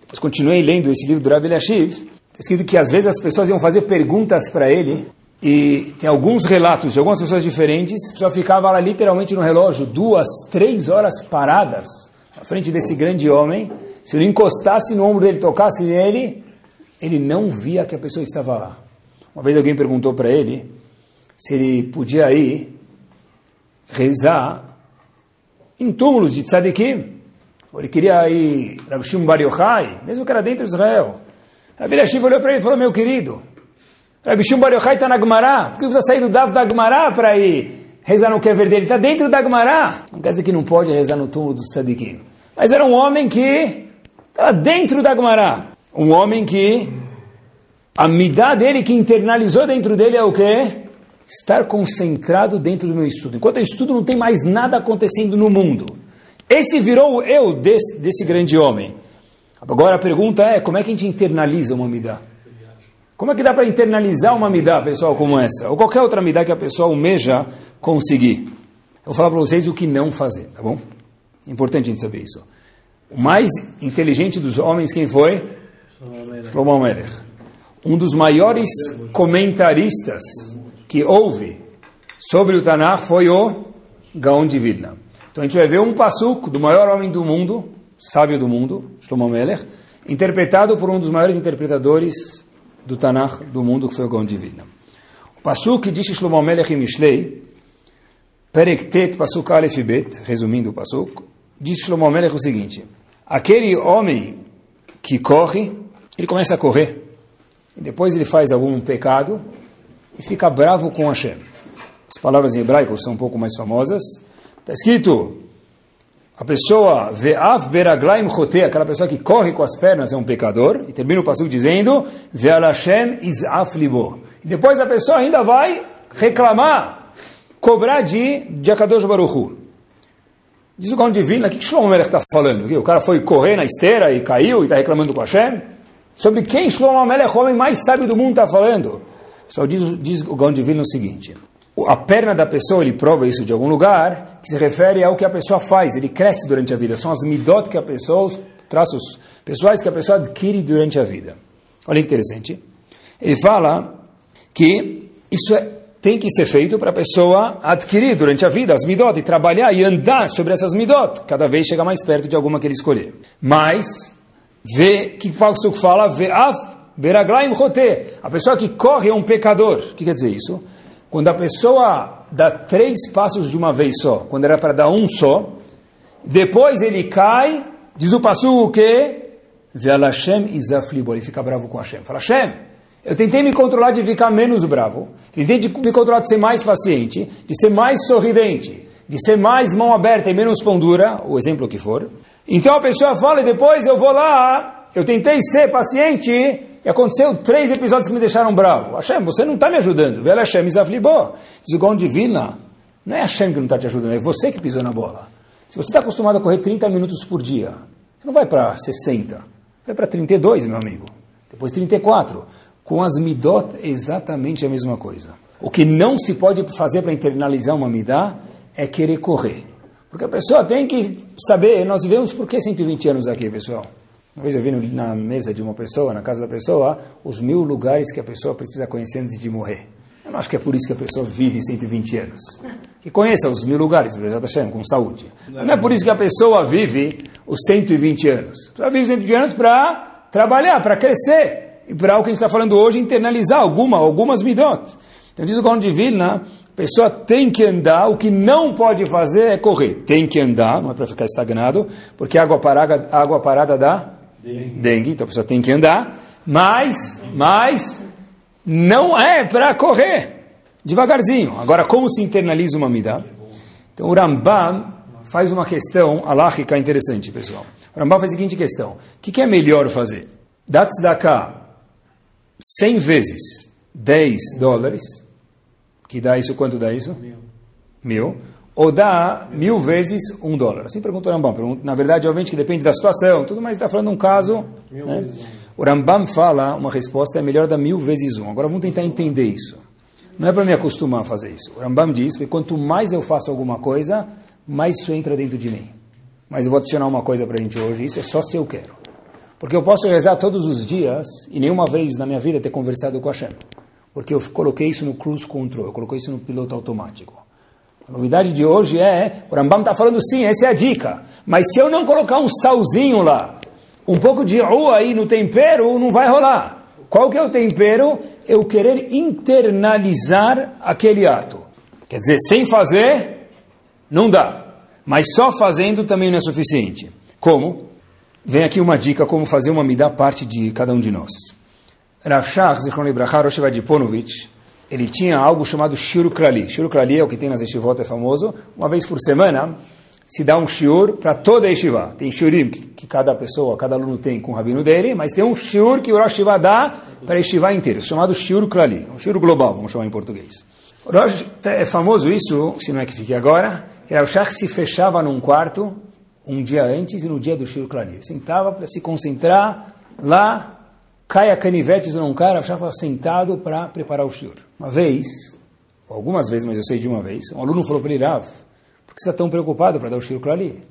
Depois continuei lendo esse livro do Rav Eliashiv, escrito que às vezes as pessoas iam fazer perguntas para ele, e tem alguns relatos de algumas pessoas diferentes, a pessoa ficava lá literalmente no relógio, duas, três horas paradas, na frente desse grande homem, se ele encostasse no ombro dele, tocasse nele, ele não via que a pessoa estava lá. Uma vez alguém perguntou para ele se ele podia ir rezar em túmulos de tzadikim, ele queria ir para Shimon Bar Yochai, mesmo que era dentro de Israel. Rabi Eliashiv olhou para ele e falou, meu querido, Rabi Shimon Bar Yochai está na Gemara, por que precisa sair do Dav da Gemara para ir rezar no Kever dele? Está dentro da Gemara. Não quer dizer que não pode rezar no túmulo do Sadiqim. Mas era um homem que estava dentro da Gemara. Um homem que a midá dele, que internalizou dentro dele é o quê? Estar concentrado dentro do meu estudo. Enquanto eu estudo, não tem mais nada acontecendo no mundo. Esse virou o eu desse, desse grande homem. Agora a pergunta é, como é que a gente internaliza uma midá? Como é que dá para internalizar uma midá, pessoal, como essa? Ou qualquer outra midá que a pessoa almeja conseguir? Eu vou falar para vocês o que não fazer, tá bom? É importante a gente saber isso. O mais inteligente dos homens, quem foi? Shlomo Melech. Um dos maiores comentaristas que houve sobre o Tanakh foi o Gaon de Vilna. Então a gente vai ver um passuco do maior homem do mundo, sábio do mundo, Shlomo Melech, interpretado por um dos maiores interpretadores do Tanakh do mundo, que foi o Gaon de Vilna. O Pasuk diz Shlomo Melech em Mishlei, Perek Tet, Pasuk Aleph Bet, resumindo o Pasuk, diz Shlomo Melech o seguinte, aquele homem que corre, ele começa a correr, e depois ele faz algum pecado, e fica bravo com Hashem. As palavras em hebraico são um pouco mais famosas. Está escrito, a pessoa, ve'af beraglaim chote, aquela pessoa que corre com as pernas é um pecador. E termina o passo dizendo, ve'al Hashem izaf libo. E depois a pessoa ainda vai reclamar, cobrar de, de Akadosh Baruch Hu. Diz o Gaon Divino, o que Shlomo Melech está falando? O cara foi correr na esteira e caiu e está reclamando com Hashem? Sobre quem Shlomo Melech, o homem mais sábio do mundo, está falando? Só diz, diz o Gaon Divino o seguinte, a perna da pessoa, ele prova isso de algum lugar, que se refere ao que a pessoa faz, ele cresce durante a vida, são as midot que a pessoa, traços pessoais que a pessoa adquire durante a vida. Olha que interessante. Ele fala que isso é, tem que ser feito para a pessoa adquirir durante a vida as midot e trabalhar e andar sobre essas midot, cada vez chega mais perto de alguma que ele escolher. Mas, vê, que o fala, vê av, beraglaim rote, a pessoa que corre é um pecador. O que quer dizer isso? Quando a pessoa dá três passos de uma vez só, quando era para dar um só, depois ele cai, diz o passo o quê? Ve'al Hashem izaflibo, ele fica bravo com Hashem. Fala, Hashem, eu tentei me controlar de ficar menos bravo, tentei de me controlar de ser mais paciente, de ser mais sorridente, de ser mais mão aberta e menos pão dura, o exemplo que for. Então a pessoa fala e depois eu vou lá, eu tentei ser paciente e aconteceu três episódios que me deixaram bravo. Hashem, você não está me ajudando. Vela Hashem Izaflibó. Diz o Vilna, não é Hashem que não está te ajudando, é você que pisou na bola. Se você está acostumado a correr 30 minutos por dia, você não vai para 60, vai para 32, meu amigo. Depois 34. Com as midot exatamente a mesma coisa. O que não se pode fazer para internalizar uma midá é querer correr. Porque a pessoa tem que saber, nós vivemos por que 120 anos aqui, pessoal? Uma vez eu vi na mesa de uma pessoa, na casa da pessoa, os mil lugares que a pessoa precisa conhecer antes de morrer. Eu não acho que é por isso que a pessoa vive 120 anos. Que conheça os mil lugares, já está com saúde. Não é por isso que a pessoa vive os 120 anos. A pessoa vive 120 anos para trabalhar, para crescer e para o que a gente está falando hoje, internalizar alguma, algumas midot. Então diz o Gaon de Vilna, pessoa tem que andar, o que não pode fazer é correr. Tem que andar, não é para ficar estagnado, porque água parada, água parada dá dengue. dengue, então a pessoa tem que andar, mas, mas não é para correr, devagarzinho. Agora, como se internaliza uma midá? Então o Rambam faz uma questão alágica interessante, pessoal. O Rambam faz a seguinte questão, o que, que é melhor fazer? Dar tzedakah 100 vezes 10 dólares, que dá isso, quanto dá isso? Mil. Mil. Ou dá mil vezes um dólar. Assim perguntou o Rambam. Na verdade, obviamente que depende da situação, tudo, mas está falando um caso. Né? O Rambam fala, uma resposta é melhor dar mil vezes um. Agora vamos tentar entender isso. Não é para me acostumar a fazer isso. O Rambam diz que quanto mais eu faço alguma coisa, mais isso entra dentro de mim. Mas eu vou adicionar uma coisa para a gente hoje, isso é só se eu quero. Porque eu posso rezar todos os dias e nenhuma vez na minha vida ter conversado com a Hashem. Porque eu coloquei isso no cruise control, eu coloquei isso no piloto automático. A novidade de hoje é, o Rambam está falando sim, essa é a dica. Mas se eu não colocar um salzinho lá, um pouco de rua aí no tempero, não vai rolar. Qual que é o tempero? Eu querer internalizar aquele ato. Quer dizer, sem fazer, não dá. Mas só fazendo também não é suficiente. Como? Vem aqui uma dica como fazer uma midá parte de cada um de nós. Rav Shach, Zichron Libraha, Rosh Vadiponovich, ele tinha algo chamado Shiur Klali. Shiur Klali é o que tem nas yeshivot, é famoso. Uma vez por semana se dá um shiur para toda a yeshiva. Tem shiurim que, que, cada pessoa, cada aluno tem com o rabino dele, mas tem um shiur que o Rosh Shiva dá para a yeshiva inteira, chamado Shiur Klali. Um shiur global, vamos chamar em português. Rosh, é famoso isso, se não é que fique agora, que Rav Shach se fechava num quarto um dia antes e no dia do Shiro Klali. Sentava para se concentrar lá, cai a canivete num cara, estava sentado para preparar o Shiro. Uma vez, algumas vezes, mas eu sei de uma vez, um aluno falou para ele, Rav, por que você está tão preocupado para dar o Shiro Klali?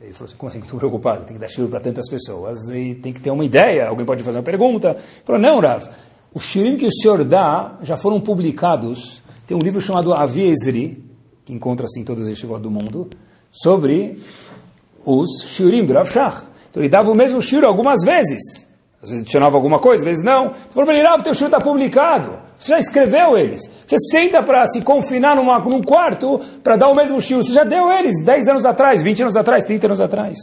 Ele falou assim, como assim que estou preocupado? Tem que dar Shiro para tantas pessoas e tem que ter uma ideia, alguém pode fazer uma pergunta. Ele falou, não, Rav, os Shirim que o senhor dá já foram publicados, tem um livro chamado Avi Ezri, que encontra assim todas as yeshivot do mundo, sobre os shiurim do Rav Shach. Então ele dava o mesmo shiur algumas vezes. Às vezes adicionava alguma coisa, às vezes não. Falou para ele, teu shiur está publicado. Você já escreveu eles. Você senta para se confinar numa, num quarto para dar o mesmo shiur. Você já deu eles 10 anos atrás, 20 anos atrás, 30 anos atrás.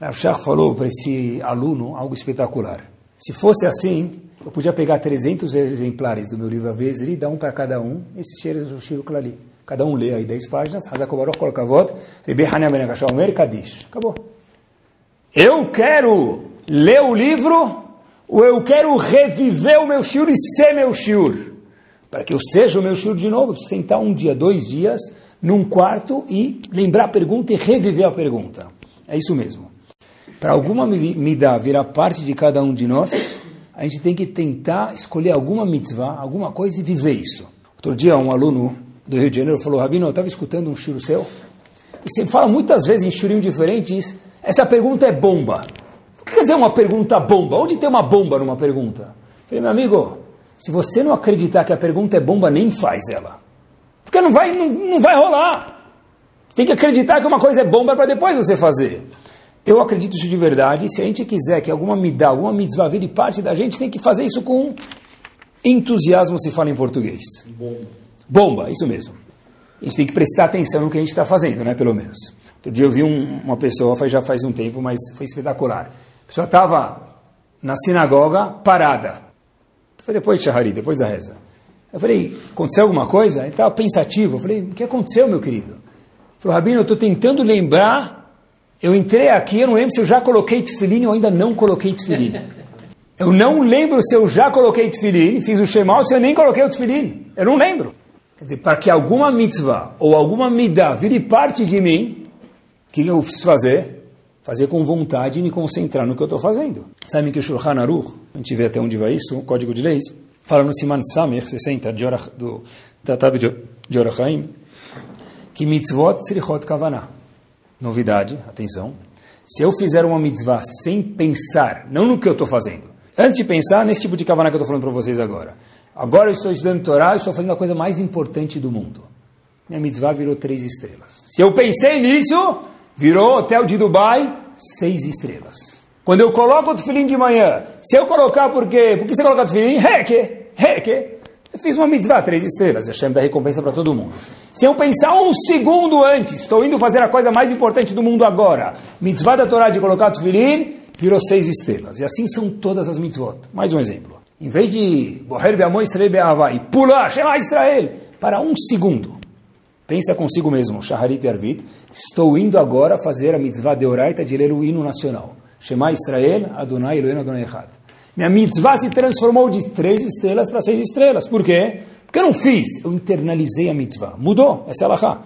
Rav Shach falou para esse aluno algo espetacular. Se fosse assim, Eu podia pegar 300 exemplares do meu livro Avezri, dar um para cada um, esse cheiro do Shiro Klali. Cada um lê aí 10 páginas, Hazakobaroch Kolkavod, Rebe Hanya Ben Omer Kadish. Acabou. Eu quero ler o livro, ou eu quero reviver o meu shiur e ser meu shiur. Para que eu seja o meu shiur de novo, sentar um dia, dois dias, num quarto e lembrar a pergunta e reviver a pergunta. É isso mesmo. Para alguma midá virar parte de cada um de nós, a gente tem que tentar escolher alguma mitzvah, alguma coisa e viver isso. Outro dia, um aluno do Rio de Janeiro falou, Rabino, eu estava escutando um shiro seu, e você fala muitas vezes em shurim diferentes, essa pergunta é bomba. O que quer dizer uma pergunta bomba? Onde tem uma bomba numa pergunta? Eu falei, meu amigo, se você não acreditar que a pergunta é bomba, nem faz ela. Porque não vai, não, não vai rolar. Tem que acreditar que uma coisa é bomba para depois você fazer. Eu acredito isso de verdade. Se a gente quiser que alguma midá, alguma mitzvah vire parte da gente, tem que fazer isso com entusiasmo, se fala em português. Bomba. Bomba, isso mesmo. A gente tem que prestar atenção no que a gente está fazendo, né, pelo menos. Outro dia eu vi um, uma pessoa, já faz um tempo, mas foi espetacular. Pessoa estava na sinagoga parada. Foi depois de Shahari, depois da reza. Eu falei, aconteceu alguma coisa? Ele estava pensativo. Eu falei, o que aconteceu, meu querido? Ele falou, Rabino, eu estou tentando lembrar. Eu entrei aqui, eu não lembro se eu já coloquei tefilim ou ainda não coloquei tefilim. <laughs> Eu não lembro se eu já coloquei tefilim, fiz o shemal, ou se eu nem coloquei o tefilim. Eu não lembro. Quer dizer, para que alguma mitzvah ou alguma midah vire parte de mim, o que eu preciso fazer? Fazer com vontade e me concentrar no que eu estou fazendo. Sabe que o Shulchan Aruch, a gente vê até onde vai isso, o Código de Leis, fala no Siman Samir 60 de Orach, do Tratado de Orachaim, que mitzvot srichot kavanah. Novidade, atenção. Se eu fizer uma mitzvah sem pensar, não no que eu estou fazendo, antes de pensar nesse tipo de kavanah que eu estou falando para vocês agora. Agora eu estou estudando Torá, estou fazendo a coisa mais importante do mundo. Minha mitzvah virou três estrelas. Se eu pensei nisso, virou hotel de Dubai, seis estrelas. Quando eu coloco o tefilim de manhã, se eu colocar por quê? Por que você coloca o tefilim? Heke, heke. Eu fiz uma mitzvah, três estrelas. Hashem dá recompensa para todo mundo. Se eu pensar um segundo antes, estou indo fazer a coisa mais importante do mundo agora. Mitzvah da Torá de colocar tefilim, virou seis estrelas. E assim são todas as mitzvot. Mais um exemplo. Em vez de Boher Be'amon e pular, Shema Israel, para um segundo. Pensa consigo mesmo, Shaharit Arvit, estou indo agora fazer a mitzvah de Oraita de ler o hino nacional. Shema Israel, Adonai Elohim Adonai Echad. Minha mitzvah se transformou de três estrelas para seis estrelas. Por quê? Porque eu não fiz, eu internalizei a mitzvah. Mudou, essa é a lahá.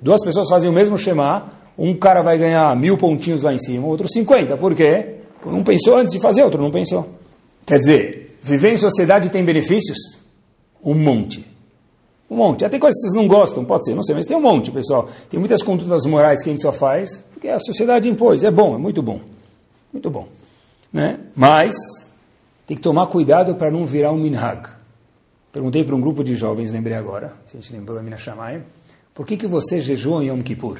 Duas pessoas fazem o mesmo Shema, um cara vai ganhar mil pontinhos lá em cima, outro cinquenta. Por quê? Um pensou antes de fazer, outro não pensou. Quer dizer, viver em sociedade tem benefícios? Um monte. Um monte. Até coisas que vocês não gostam, pode ser, não sei, mas tem um monte, pessoal. Tem muitas condutas morais que a gente só faz porque a sociedade impôs. É bom, é muito bom. Muito bom. Né? Mas tem que tomar cuidado para não virar um minhag. Perguntei para um grupo de jovens, lembrei agora, se a gente lembrou a Mina Shamayim, por que, que você jejua em Yom Kippur?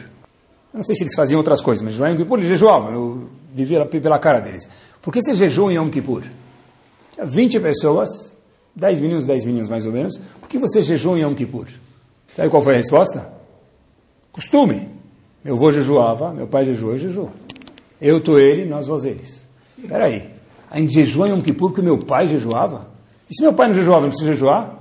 Eu não sei se eles faziam outras coisas, mas em Yom Kippur eles jejuavam, eu vivia pela cara deles. Por que você jejua em Yom Kippur? Tinha 20 pessoas, 10 meninos, 10 meninos mais ou menos, por que você jejua em Yom Kippur? Sabe qual foi a resposta? Costume. Meu avô jejuava, meu pai jejuou, eu jejuo. Eu tô ele, nós vós eles. Espera aí. A gente jejua em Yom Kippur porque meu pai jejuava? E se meu pai não jejuava, não precisa jejuar?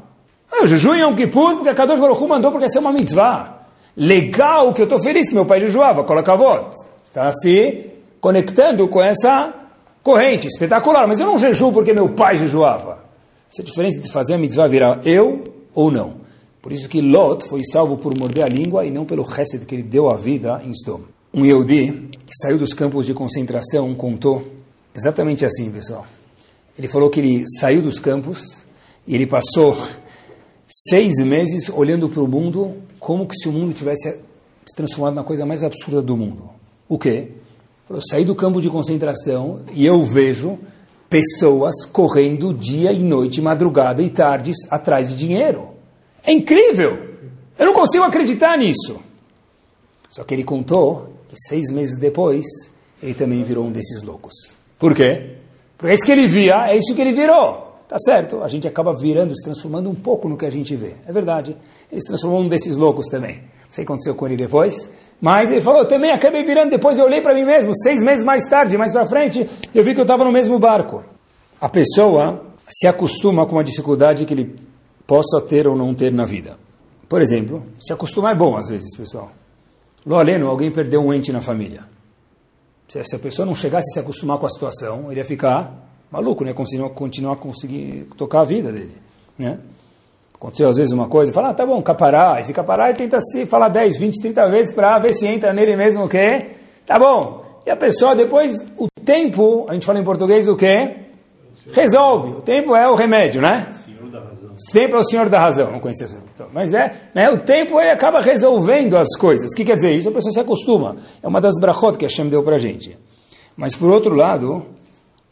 Ah, eu jejuo em Yom Kippur porque a Kadosh Baruch mandou porque essa é uma mitzvah. Legal que eu estou feliz que meu pai jejuava, coloca a voz. Está se conectando com essa corrente, espetacular. Mas eu não jejuo porque meu pai jejuava. Essa é a diferença de fazer a mitzvah virar eu ou não. Por isso que Lot foi salvo por morder a língua e não pelo chesed que ele deu à vida em Sdom. Um Yehudi que saiu dos campos de concentração contou exatamente assim, pessoal. Ele falou que ele saiu dos campos e ele passou seis meses olhando para o mundo como que se o mundo tivesse se transformado na coisa mais absurda do mundo. O quê? Eu saí do campo de concentração e eu vejo pessoas correndo dia e noite, madrugada e tardes atrás de dinheiro. É incrível! Eu não consigo acreditar nisso. Só que ele contou que seis meses depois, ele também virou um desses loucos. Por quê? Porque é isso que ele via, é isso que ele virou. Tá certo, a gente acaba virando, se transformando um pouco no que a gente vê. É verdade. Ele se transformou um desses loucos também. Não sei o que aconteceu com ele depois. Mas ele falou, eu também acabei virando, depois eu olhei para mim mesmo, seis meses mais tarde, mais para frente, eu vi que eu estava no mesmo barco. A pessoa se acostuma com uma dificuldade que ele possa ter ou não ter na vida. Por exemplo, se acostumar é bom às vezes, pessoal. Lo alguém perdeu um ente na família. Se a pessoa não chegasse a se acostumar com a situação, ele ia ficar maluco, né? Continuar, continuar a conseguir tocar a vida dele, né? Aconteceu às vezes uma coisa, fala, ah, tá bom, capará. Esse capará ele tenta se falar 10, 20, 30 vezes para ver se entra nele mesmo o quê? Tá bom. E a pessoa depois, o tempo, a gente fala em português o quê? Resolve. O tempo é o remédio, né? O tempo é o senhor da razão, não conhecia essa. Então, mas é, né, o tempo ele acaba resolvendo as coisas. O que quer dizer isso? A pessoa se acostuma. É uma das brachot que a Hashem deu para a gente. Mas por outro lado,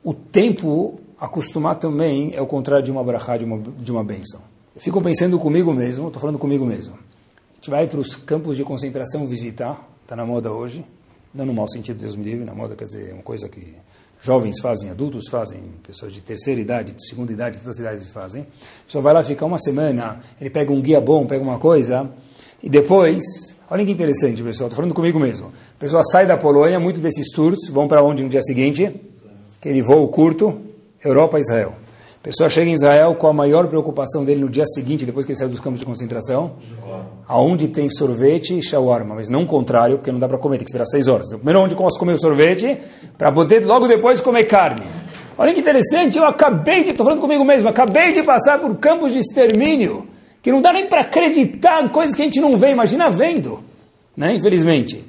o tempo acostumar também é o contrário de uma brachá, de uma, de uma bênção. Eu fico pensando comigo mesmo, estou falando comigo mesmo. A gente vai para os campos de concentração visitar, está na moda hoje, não no mau sentido, Deus me livre, na moda quer dizer uma coisa que jovens fazem, adultos fazem, pessoas de terceira idade, de segunda idade, todas as idades fazem. Só vai lá ficar uma semana, ele pega um guia bom, pega uma coisa, e depois, olha que interessante, pessoal, estou falando comigo mesmo. A pessoa sai da Polônia, muito desses tours vão para onde no dia seguinte? Aquele voo curto, Europa Israel. A pessoa chega em Israel com a maior preocupação dele no dia seguinte, depois que ele saiu dos campos de concentração, aonde tem sorvete e shawarma, mas não o contrário, porque não dá para comer, tem que esperar seis horas. Primeiro onde posso comer o sorvete, para poder logo depois comer carne. Olha que interessante, eu acabei de, estou falando comigo mesmo, acabei de passar por campos de extermínio, que não dá nem para acreditar em coisas que a gente não vê, imagina vendo, né, infelizmente.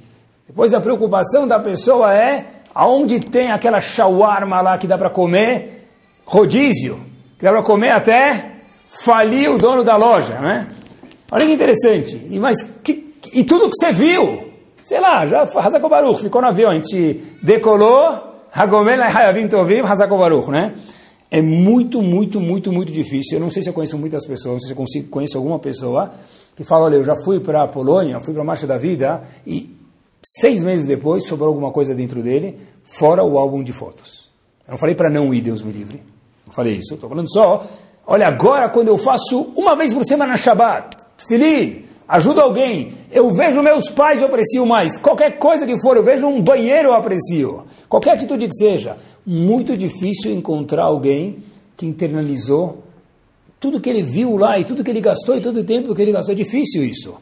Depois a preocupação da pessoa é aonde tem aquela shawarma lá que dá para comer, rodízio, que dá para comer até falir o dono da loja, né? Olha que interessante. E, mas, que, e tudo que você viu, sei lá, já Hazako Baruch, ficou no avião, a gente decolou, Hagomel Hayavim Tovim, Hazako né? É muito, muito, muito, muito difícil. Eu não sei se eu conheço muitas pessoas, não sei se eu consigo, conheço alguma pessoa que fala, olha, eu já fui para a Polônia, fui para a Marcha da Vida e seis meses depois sobrou alguma coisa dentro dele, fora o álbum de fotos. Eu não falei para não ir, Deus me livre. Falei isso, estou falando só. Olha, agora quando eu faço uma vez por semana Shabbat, Filim, ajudo alguém, eu vejo meus pais, eu aprecio mais. Qualquer coisa que for, eu vejo um banheiro, eu aprecio. Qualquer atitude que seja. Muito difícil encontrar alguém que internalizou tudo que ele viu lá e tudo que ele gastou e todo o tempo que ele gastou. É difícil isso.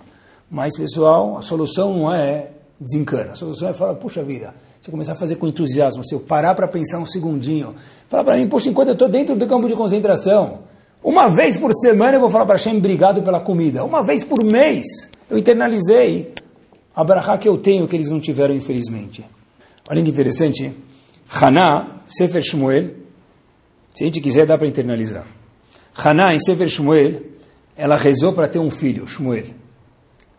Mas, pessoal, a solução não é desencana. A solução é falar, puxa vida, se eu começar a fazer com entusiasmo, se eu parar para pensar um segundinho, falar para mim, poxa, enquanto eu estou dentro do campo de concentração, uma vez por semana eu vou falar para Hashem, obrigado pela comida. Uma vez por mês eu internalizei a brachá que eu tenho, que eles não tiveram, infelizmente. Olha que interessante. Haná, Sefer Shmuel, se a gente quiser, dá para internalizar. Haná, em Sefer Shmuel, ela rezou para ter um filho, Shmuel.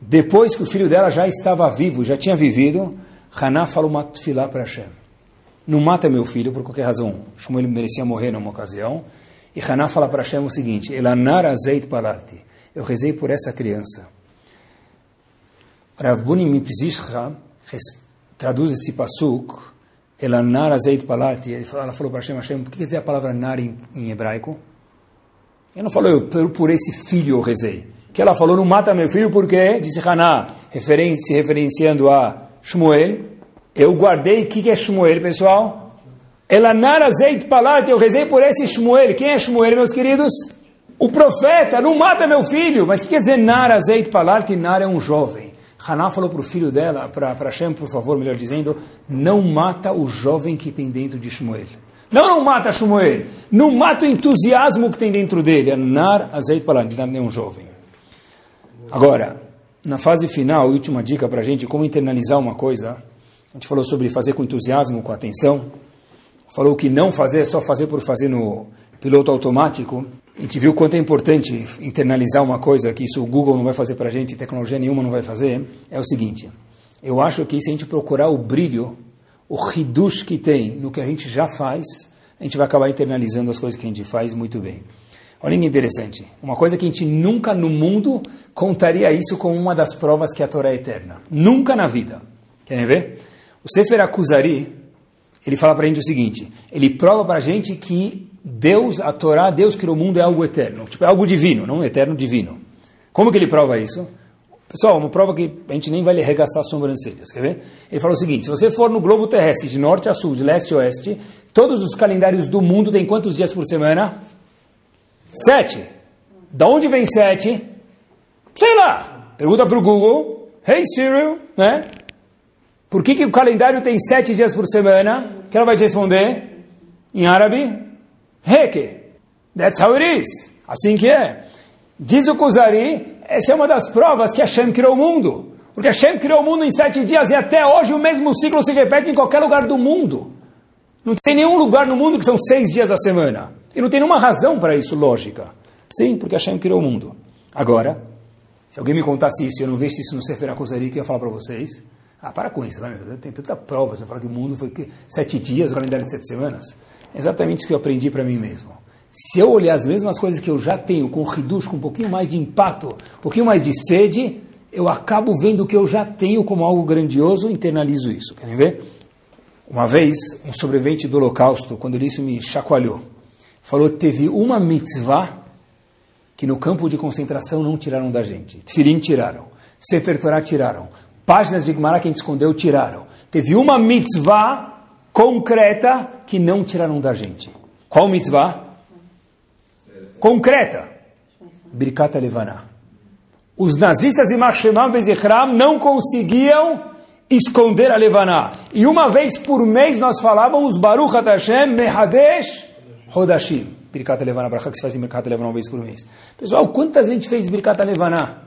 Depois que o filho dela já estava vivo, já tinha vivido, Haná falou uma tefilá para Hashem. Não mata meu filho por qualquer razão. Shmuel merecia morrer numa ocasião. E Haná fala para Hashem o seguinte: Elanar azeit palarti. Eu rezei por essa criança. Rav Buni traduz esse pasuk. Elanar azeit palarti. Ela falou para Hashem, Hashem, o que quer dizer a palavra nar em, em hebraico? Ele não falou, eu, por, por esse filho eu rezei. Que ela falou, não mata meu filho porque, disse Haná, se referenciando a Shmuel, eu guardei, o que, que é Shmuel, pessoal? Elanar azeit palat, eu rezei por esse Shmuel. Quem é Shmuel, meus queridos? O profeta, não mata meu filho. Mas o que quer dizer nar azeit palat? Nar é um jovem. Haná falou para o filho dela, para Hashem, por favor, melhor dizendo, não mata o jovem que tem dentro de Shmuel. Não, não mata Shmuel. Não mata o entusiasmo que tem dentro dele. Nar azeit palat, nar é um jovem. Agora, na fase final, última dica para a gente, como internalizar uma coisa. A gente falou sobre fazer com entusiasmo, com atenção. Falou que não fazer é só fazer por fazer no piloto automático. A gente viu quanto é importante internalizar uma coisa que isso o Google não vai fazer para a gente, tecnologia nenhuma não vai fazer. É o seguinte, eu acho que se a gente procurar o brilho, o ridush que tem no que a gente já faz, a gente vai acabar internalizando as coisas que a gente faz muito bem. Olha que interessante. Uma coisa que a gente nunca no mundo contaria isso como uma das provas que a Torá é eterna. Nunca na vida. Querem ver? O Sefer Akuzari, ele fala para a gente o seguinte, ele prova para a gente que Deus, a Torá, Deus criou o mundo é algo eterno. Tipo, é algo divino, não eterno, divino. Como que ele prova isso? Pessoal, uma prova que a gente nem vai arregaçar as sobrancelhas, quer ver? Ele fala o seguinte, se você for no globo terrestre, de norte a sul, de leste a oeste, todos os calendários do mundo têm quantos dias por semana? Sete. Da onde vem sete? Sei lá. Pergunta para o Google. Hey Siri, né? Por que, que o calendário tem sete dias por semana? que ela vai te responder? Em árabe? Heke. That's how it is. Assim que é. Diz o Kuzari, essa é uma das provas que Hashem criou o mundo. Porque Hashem criou o mundo em sete dias e até hoje o mesmo ciclo se repete em qualquer lugar do mundo. Não tem nenhum lugar no mundo que são seis dias a semana. E não tem nenhuma razão para isso, lógica. Sim, porque Hashem criou o mundo. Agora, se alguém me contasse isso e eu não visse isso no Sefer HaKuzari, que eu ia falar para vocês? Ah, para com isso, vai, tem tanta prova. Você fala que o mundo foi sete dias, o calendário de sete semanas. É exatamente isso que eu aprendi para mim mesmo. Se eu olhar as mesmas coisas que eu já tenho, com reduz, com um pouquinho mais de impacto, um pouquinho mais de sede, eu acabo vendo o que eu já tenho como algo grandioso internalizo isso. Querem ver? Uma vez, um sobrevivente do Holocausto, quando ele isso me chacoalhou, falou que teve uma mitzvah que no campo de concentração não tiraram da gente. Tfilim tiraram, Sefer Torah tiraram, páginas de Gemara que a gente escondeu tiraram. Teve uma mitzvah concreta que não tiraram da gente. Qual mitzvah? concreta. Birkat Levaná. Os nazistas de Machemam Bezichram não conseguiam esconder a Levaná. E uma vez por mês nós falávamos Baruch Hashem Mehadesh Hodashim. Birkat Levaná, para que se faz Birkat Levaná uma vez por mês. Pessoal, quanta gente fez Birkat Levaná?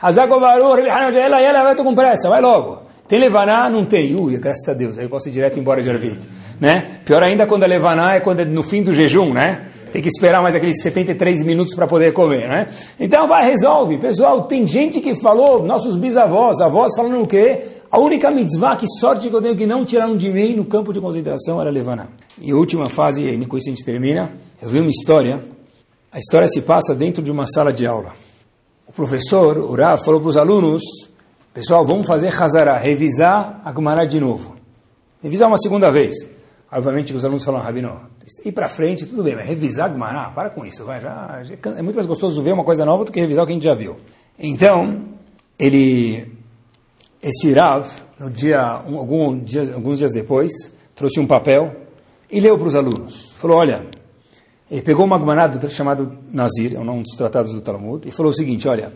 Hazako Baruch, ela, ela, vai, tô com pressa, vai logo. Tem Levaná? Não tem. Ui, graças a Deus, aí eu posso ir direto embora de Arvit. Né? Pior ainda quando a Levaná é quando é no fim do jejum, né? tem que esperar mais aqueles 73 minutos para poder comer, né? Então vai, resolve. Pessoal, tem gente que falou, nossos bisavós, avós falando o quê? A única mitzvah, que sorte que eu tenho que não tiraram de mim no campo de concentração era Levaná. E última fase, e com isso a gente termina, eu vi uma história, a história se passa dentro de uma sala de aula. O professor, o Rav, falou para os alunos, pessoal, vamos fazer Hazara, revisar a Gemara de novo. Revisar uma segunda vez. Obviamente os alunos falam, Rabino, ir para frente, tudo bem, mas revisar Gumará, para com isso, vai, já, já, é muito mais gostoso ver uma coisa nova do que revisar o que a gente já viu. Então, ele, esse Rav, no dia, um, algum alguns dias depois, trouxe um papel e leu para os alunos. Falou, olha, ele pegou uma Gumará chamado Nazir, é um dos tratados do Talmud, e falou o seguinte, olha,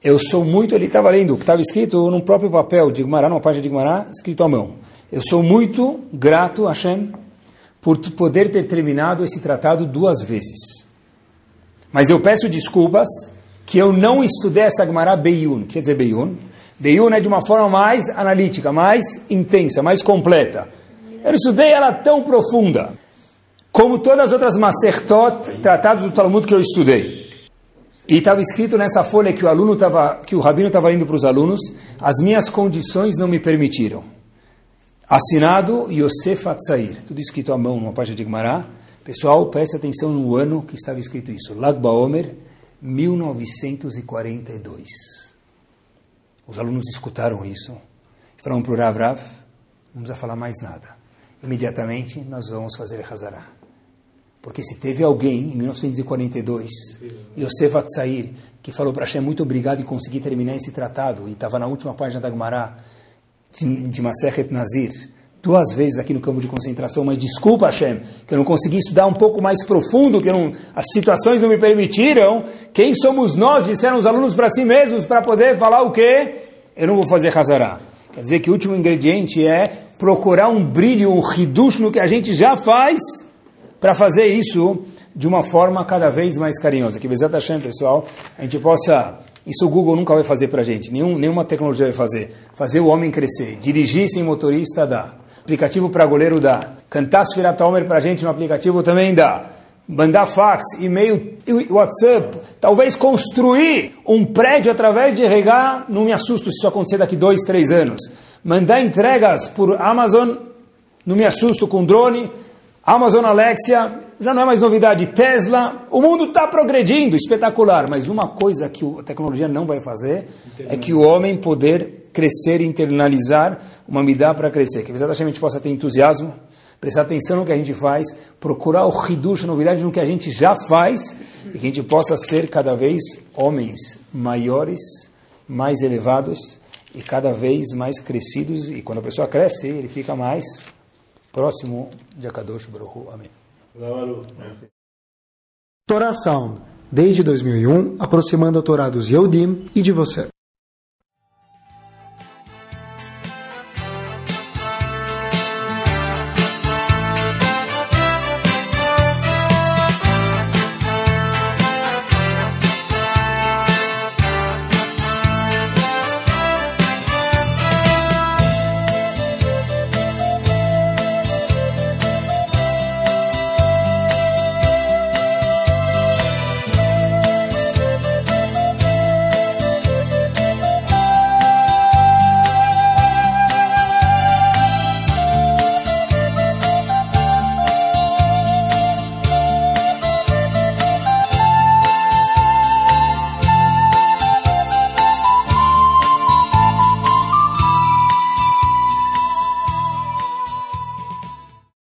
eu sou muito, ele estava lendo o que estava escrito no próprio papel de Gumará, numa página de Gumará, escrito à mão. Eu sou muito grato a Hashem por poder ter terminado esse tratado duas vezes. Mas eu peço desculpas que eu não estudei essa Gemara Beyun. Quer dizer Beyun? Beyun é de uma forma mais analítica, mais intensa, mais completa. Eu estudei ela tão profunda como todas as outras Masertot, tratados do Talmud que eu estudei. E estava escrito nessa folha que o aluno tava, que o rabino estava lendo para os alunos, as minhas condições não me permitiram. Assinado Yosef Atzair, tudo escrito à mão numa página de Gemara. Pessoal, preste atenção no ano que estava escrito isso. Lag Baomer, 1942. Os alunos escutaram isso e falaram para o Rav Rav, não precisa falar mais nada. Imediatamente nós vamos fazer Hazará. Porque se teve alguém em 1942, Yosef Atzair, que falou para Hashem muito obrigado e consegui terminar esse tratado, e estava na última página da Gemara, de, de Masechet Nazir, duas vezes aqui no campo de concentração, mas desculpa, Hashem, que eu não consegui estudar um pouco mais profundo, que não, as situações não me permitiram. Quem somos nós, disseram os alunos para si mesmos, para poder falar o quê? Eu não vou fazer Hazará. Quer dizer que o último ingrediente é procurar um brilho, um ridush no que a gente já faz, para fazer isso de uma forma cada vez mais carinhosa. Que Bezat Hashem, pessoal, a gente possa isso o Google nunca vai fazer para a gente, nenhum, nenhuma tecnologia vai fazer. Fazer o homem crescer. Dirigir sem motorista dá. Aplicativo para goleiro dá. Cantar Sfirat Homer para a gente no aplicativo também dá. Mandar fax, e-mail, WhatsApp. Talvez construir um prédio através de regar. Não me assusto se isso acontecer daqui dois, três anos. Mandar entregas por Amazon. Não me assusto com drone. Amazon Alexia já não é mais novidade. Tesla, o mundo está progredindo, espetacular. Mas uma coisa que a tecnologia não vai fazer é que o homem poder crescer, internalizar uma midá para crescer. Que a gente possa ter entusiasmo, prestar atenção no que a gente faz, procurar o hidush, novidade no que a gente já faz, e que a gente possa ser cada vez homens maiores, mais elevados e cada vez mais crescidos. E quando a pessoa cresce, ele fica mais próximo de Akadosh Baruch Amém. Torah Sound, desde 2001, aproximando a Torá dos Yehudim e de você.